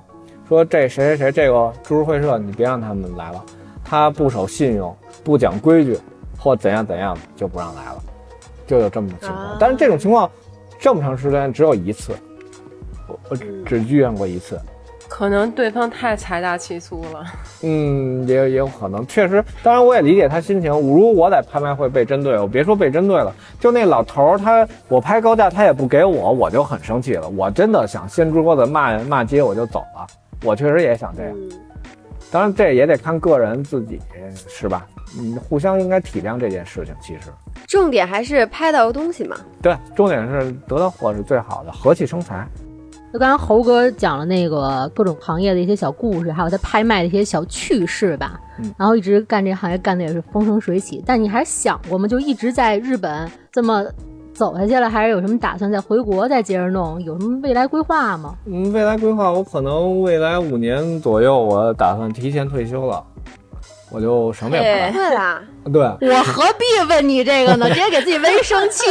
说这谁谁谁这个株式会社，你别让他们来了，他不守信用，不讲规矩，或怎样怎样，就不让来了，就有这么个情况。
啊
但是这种情况这么长时间只有一次，我我只遇见过一次。
可能对方太财大气粗了。
嗯，也也有可能，确实，当然我也理解他心情。如果我在拍卖会被针对，我别说被针对了，就那老头儿他，我拍高价他也不给我，我就很生气了。我真的想掀桌子骂骂街，我就走了。我确实也想这样，当然这也得看个人自己，是吧？嗯，互相应该体谅这件事情。其实，
重点还是拍到东西嘛。
对，重点是得到货是最好的，和气生财。
就刚刚猴哥讲了那个各种行业的一些小故事，还有他拍卖的一些小趣事吧。
嗯
然后一直干这行业干的也是风生水起。但你还想过吗？就一直在日本这么走下去了，还是有什么打算再回国再接着弄？有什么未来规划吗？
嗯，未来规划我可能未来五年左右，我打算提前退休了，我就什么也不干。
对啦，
对，
我何必问你这个呢？直接给自己微生气。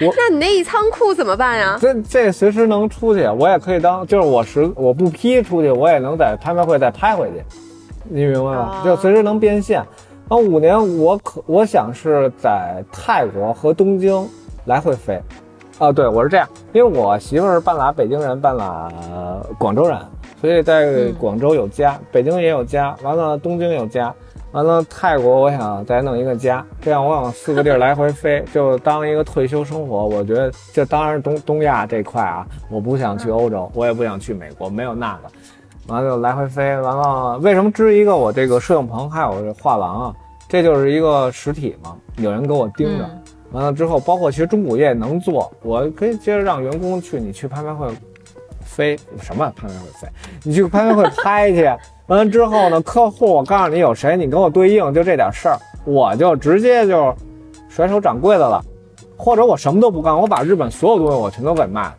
那你那一仓库怎么办呀？
这这随时能出去，我也可以当，就是我实我不批出去，我也能在拍卖会再拍回去，你明白吗？
啊
就随时能变现。那五年我可我想是在泰国和东京来回飞，啊，对我是这样，因为我媳妇儿是半拉北京人，半拉呃广州人，所以在广州有家，北京也有家，完了东京有家，完了泰国我想再弄一个家，这样我往四个地儿来回飞，就当一个退休生活。我觉得这当然是东东亚这块啊，我不想去欧洲，我也不想去美国，没有那个。完了就来回飞，完了为什么支一个我这个摄影棚还有这画廊啊？这就是一个实体嘛，有人给我盯着。完了之后，包括其实中古业能做，我可以接着让员工去，你去拍卖会飞什么拍卖会飞，你去拍卖会拍去。完了之后呢，客户我告诉你有谁，你跟我对应，就这点事儿，我就直接就甩手掌柜的了，或者我什么都不干，我把日本所有东西我全都给卖了，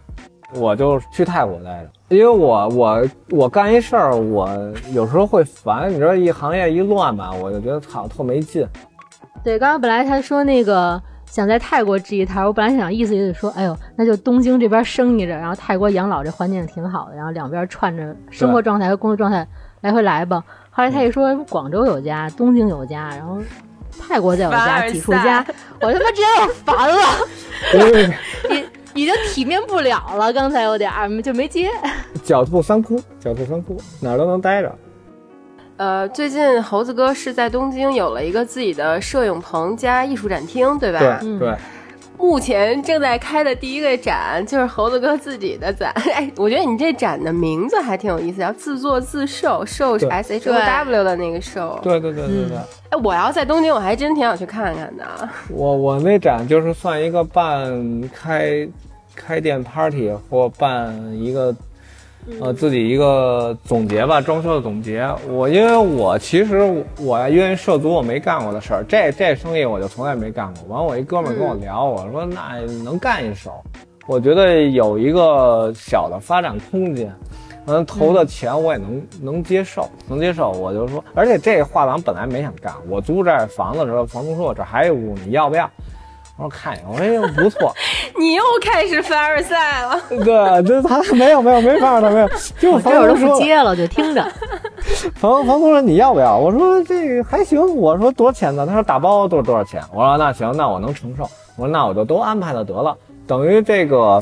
我就去泰国待着。因为我我我干一事儿，我有时候会烦，你知道一行业一乱吧，我就觉得操特没劲。
对，刚刚本来他说那个想在泰国支一摊儿，我本来想意思也得说，哎呦，那就东京这边生意着，然后泰国养老这环境挺好的，然后两边串着生活状态和工作状态来回来吧。后来他一说广州有家，东京有家，然后泰国再有家，几处家，我他妈直接要烦了，已已经体面不了了，刚才有点儿就没接。
狡兔三窟，狡兔三窟，哪儿都能待着。
呃，最近猴子哥是在东京有了一个自己的摄影棚加艺术展厅，对吧？
对对，
目前正在开的第一个展就是猴子哥自己的展。哎，我觉得你这展的名字还挺有意思，叫自作自受，受是 S H O W 的那个受。
对对对对对，
哎，我要在东京，我还真挺想去看看的。
我我那展就是算一个办开开店 party 或办一个呃，自己一个总结吧，装修的总结。我因为我其实我因为涉足我没干过的事儿，这这生意我就从来没干过。完，我一哥们儿跟我聊，我说那能干一手，我觉得有一个小的发展空间。嗯，投的钱我也能能接受，能接受。我就说，而且这画廊本来没想干，我租这房子的时候，房东说我这还有屋，你要不要？我说看一眼，我说哎不错。
你又开始凡尔赛了。
对，这他没有没有没法的没有，就房
都
东说
不接了，就听着。
房房东说你要不要？我说这个还行。我说多少钱呢？他说打包多少多少钱？我说那行，那我能承受。我说那我就都安排了得了，等于这个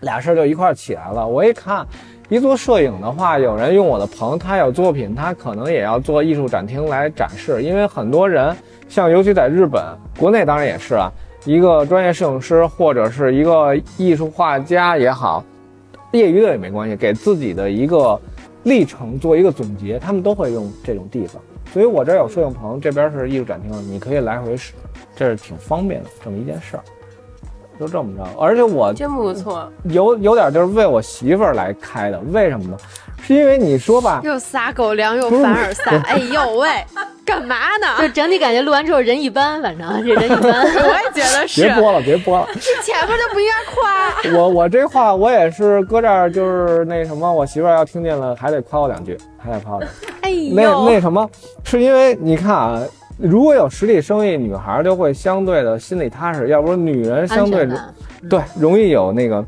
俩事儿就一块儿起来了。我一看，一做摄影的话，有人用我的棚，他有作品，他可能也要做艺术展厅来展示，因为很多人像尤其在日本，国内当然也是啊，一个专业摄影师或者是一个艺术画家也好，业余的也没关系，给自己的一个历程做一个总结，他们都会用这种地方。所以我这儿有摄影棚，这边是艺术展厅，你可以来回使，这是挺方便的这么一件事儿。就这么着，而且我
真不错，
有有点就是为我媳妇儿来开的，为什么呢？是因为你说吧，
又撒狗粮又凡尔赛，哎呦喂，干嘛呢就？
整体感觉录完之后人一般，反正这 人一般。
我也觉得是
别，播了，别播了。
前面就不应该夸。
我我这话我也是搁这儿，就是那什么，我媳妇儿要听见了，还得夸我两句，还得夸我两句。
哎
那
呦，
那什么，是因为你看啊，如果有实体生意，女孩儿就会相对的心里踏实，要不然女人相对对容易有那个，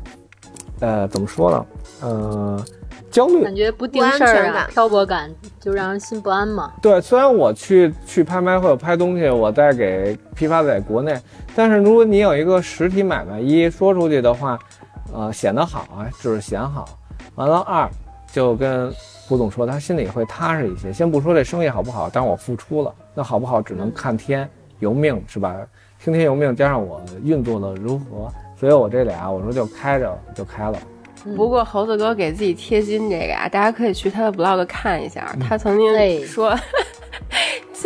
呃，怎么说呢？呃，焦虑。
感觉不定事
不安
儿啊
全感，
漂泊感就让人心不安嘛。
对，虽然我去去拍卖会拍东西，我再给批发在国内，但是如果你有一个实体买卖，一说出去的话，呃，显得好啊，就是显好。完了二，就跟胡总说，他心里会踏实一些。先不说这生意好不好，但我付出了，那好不好只能看天由命，是吧？听天由命，加上我运作的如何，所以我这俩我说就开着就开了。
不过猴子哥给自己贴金这个啊，大家可以去他的 vlog 看一下。
嗯
他曾经
那
说，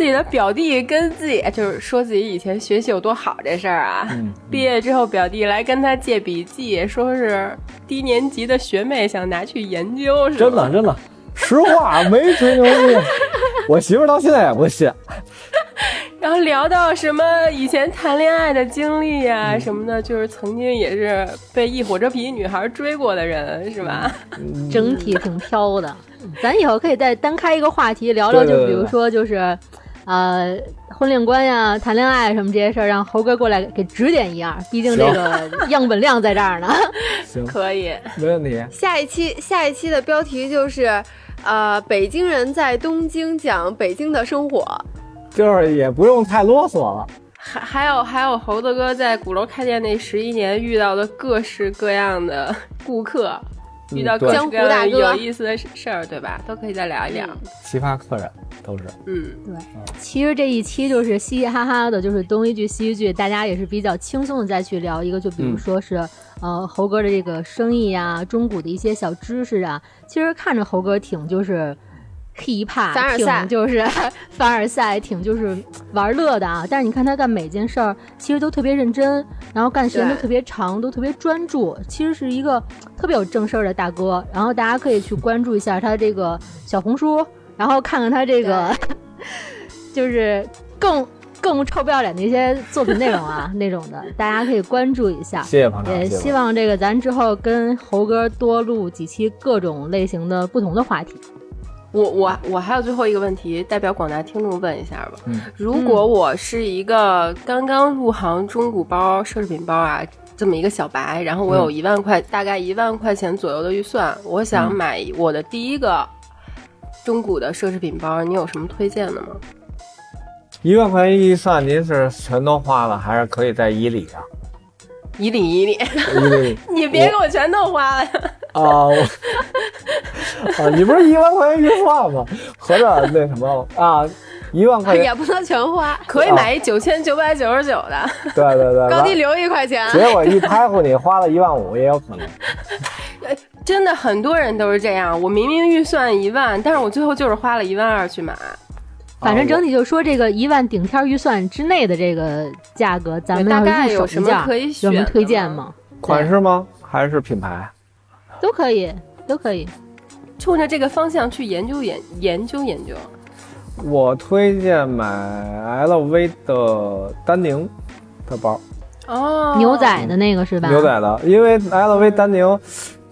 自己的表弟跟自己就是说自己以前学习有多好这事儿啊。
嗯，
毕业之后，表弟来跟他借笔记，说是低年级的学妹想拿去研究，是
真的真的，实话没吹牛逼，我媳妇儿到现在也不信。
然后聊到什么以前谈恋爱的经历啊什么的，就是曾经也是被一火车皮女孩追过的人，是吧？
整体挺飘的。咱以后可以再单开一个话题聊聊，就比如说就是，呃，婚恋观呀、谈恋爱什么这些事儿，让猴哥过来给指点一二。毕竟这个样本量在这儿呢。
行，
可以，
没问题。
下一期下一期的标题就是，呃，北京人在东京讲北京的生活。
就是也不用太啰嗦了。
还还有还有猴子哥在鼓楼开店那十一年遇到的各式各样的顾客，
嗯
遇到
江湖大哥
有意思的事儿，对吧？都可以再聊一聊。
奇葩客人都是。
嗯，对
其实这一期就是嘻嘻哈哈的，就是东一句西一句，大家也是比较轻松的再去聊一个，就比如说是、呃猴哥的这个生意啊、中古的一些小知识啊。其实看着猴哥挺就是。Hiphop
凡尔赛
挺就是 凡尔赛，挺就是玩乐的啊。但是你看他干每件事儿，其实都特别认真，然后干时间都特别长，都特别专注。其实是一个特别有正事儿的大哥。然后大家可以去关注一下他这个小红书，然后看看他这个 就是更更臭不要脸的一些作品内容啊，那种的，大家可以关注一下。
谢谢捧场，
也希望这个咱之后跟猴哥多录几期各种类型的不同的话题。
我我我还有最后一个问题，代表广大听众问一下吧。
嗯
如果我是一个刚刚入行中古包、奢侈品包啊，这么一个小白，然后我有一万块，大概一万块钱左右的预算，我想买我的第一个中古的奢侈品包，你有什么推荐的吗？
一万块钱预算，您是全都花了，还是可以在以里啊？
以礼以礼，
以里
你别给我全弄花了呀！
啊，我啊，你不是一万块钱预算吗？合着那什么啊，一万块钱，
也不能全花，
可以买一九千九百九十九的。
对对对，
高低留一块钱。
结果一拍糊你花了一万五，也有可能。
真的很多人都是这样，我明明预算一万，但是我最后就是花了一万二去买。
反正
啊
整体就说这个一万顶天预算之内的这个价格，咱们
大概有什么可以选
有什么推荐
吗
吗？
款式吗？还是品牌？
都可以，都可以。
冲着这个方向去研究研研究研究。
我推荐买 LV 的丹宁的包，
哦，
牛仔的那个是吧？
牛仔的，因为 LV 丹宁，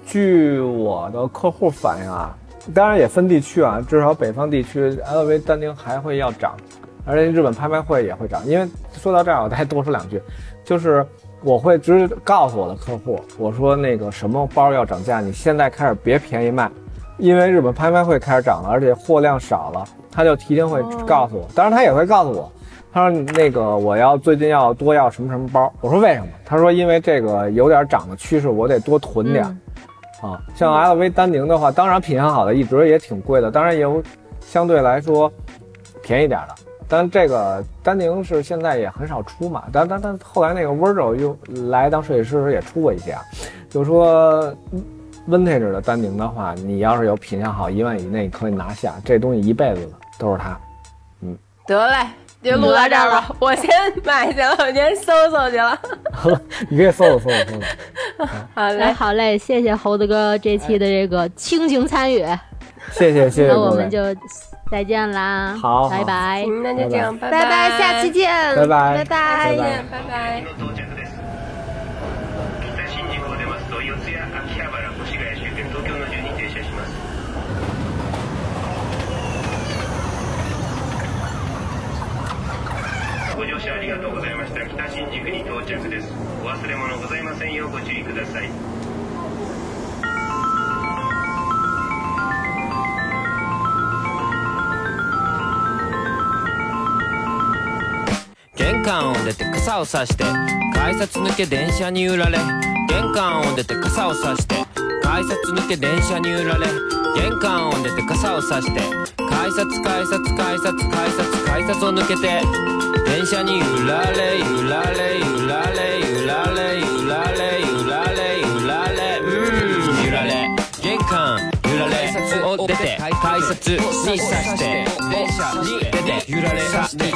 据我的客户反映啊，当然也分地区啊，至少北方地区 LV 丹宁还会要涨，而且日本拍卖会也会涨。因为说到这儿，我再多说两句，就是我会直告诉我的客户，我说那个什么包要涨价，你现在开始别便宜卖，因为日本拍卖会开始涨了，而且货量少了，他就提前会告诉我，当然他也会告诉我。他说：“那个我要最近要多要什么什么包。”我说：“为什么？”他说：“因为这个有点涨的趋势，我得多囤点儿。啊，像 LV 丹宁的话，当然品相好的一直也挺贵的，当然也有相对来说便宜点儿的。但这个丹宁是现在也很少出嘛，但但但后来那个 Virgil 又来当设计师时也出过一些啊，就说 Vintage 的丹宁的话，你要是有品相好，一万以内可以拿下，这东西一辈子的都是它。
嗯得嘞，就录到这儿吧。我先 买去了，我先搜搜去了。
你可以搜搜搜搜搜。
好
哎，
嘞，
好嘞，谢谢猴子哥这期的这个倾情参与，
谢谢谢谢，
那我们就再见啦，
好。好
拜。拜。
那就这样，拜
拜。拜，下期见，
拜拜。
拜拜。
拜拜
乗車ありがとうございました。北新宿に到着です。お忘れ物ございませんようご注意ください。
玄関を出て傘をさして改札抜け電車に揺られ玄関を出て傘をさして改札抜け電車に揺られ玄関を出て傘をさして改札改札改札改札改札を抜けて電車に揺られ揺られ揺られ揺られ揺られ揺られ揺られうん揺られ。玄関揺られを出て改札にさして電車に出て揺られさして玄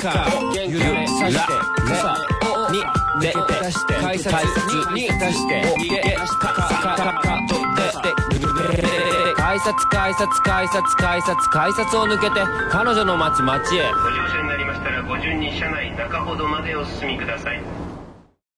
関揺られさして傘に出て改札に出してげかかかかと出て改札改札改札改札改札を抜けて彼女の待つ街へ
ご乗車になりましたらご順に車内中ほどまでお進みください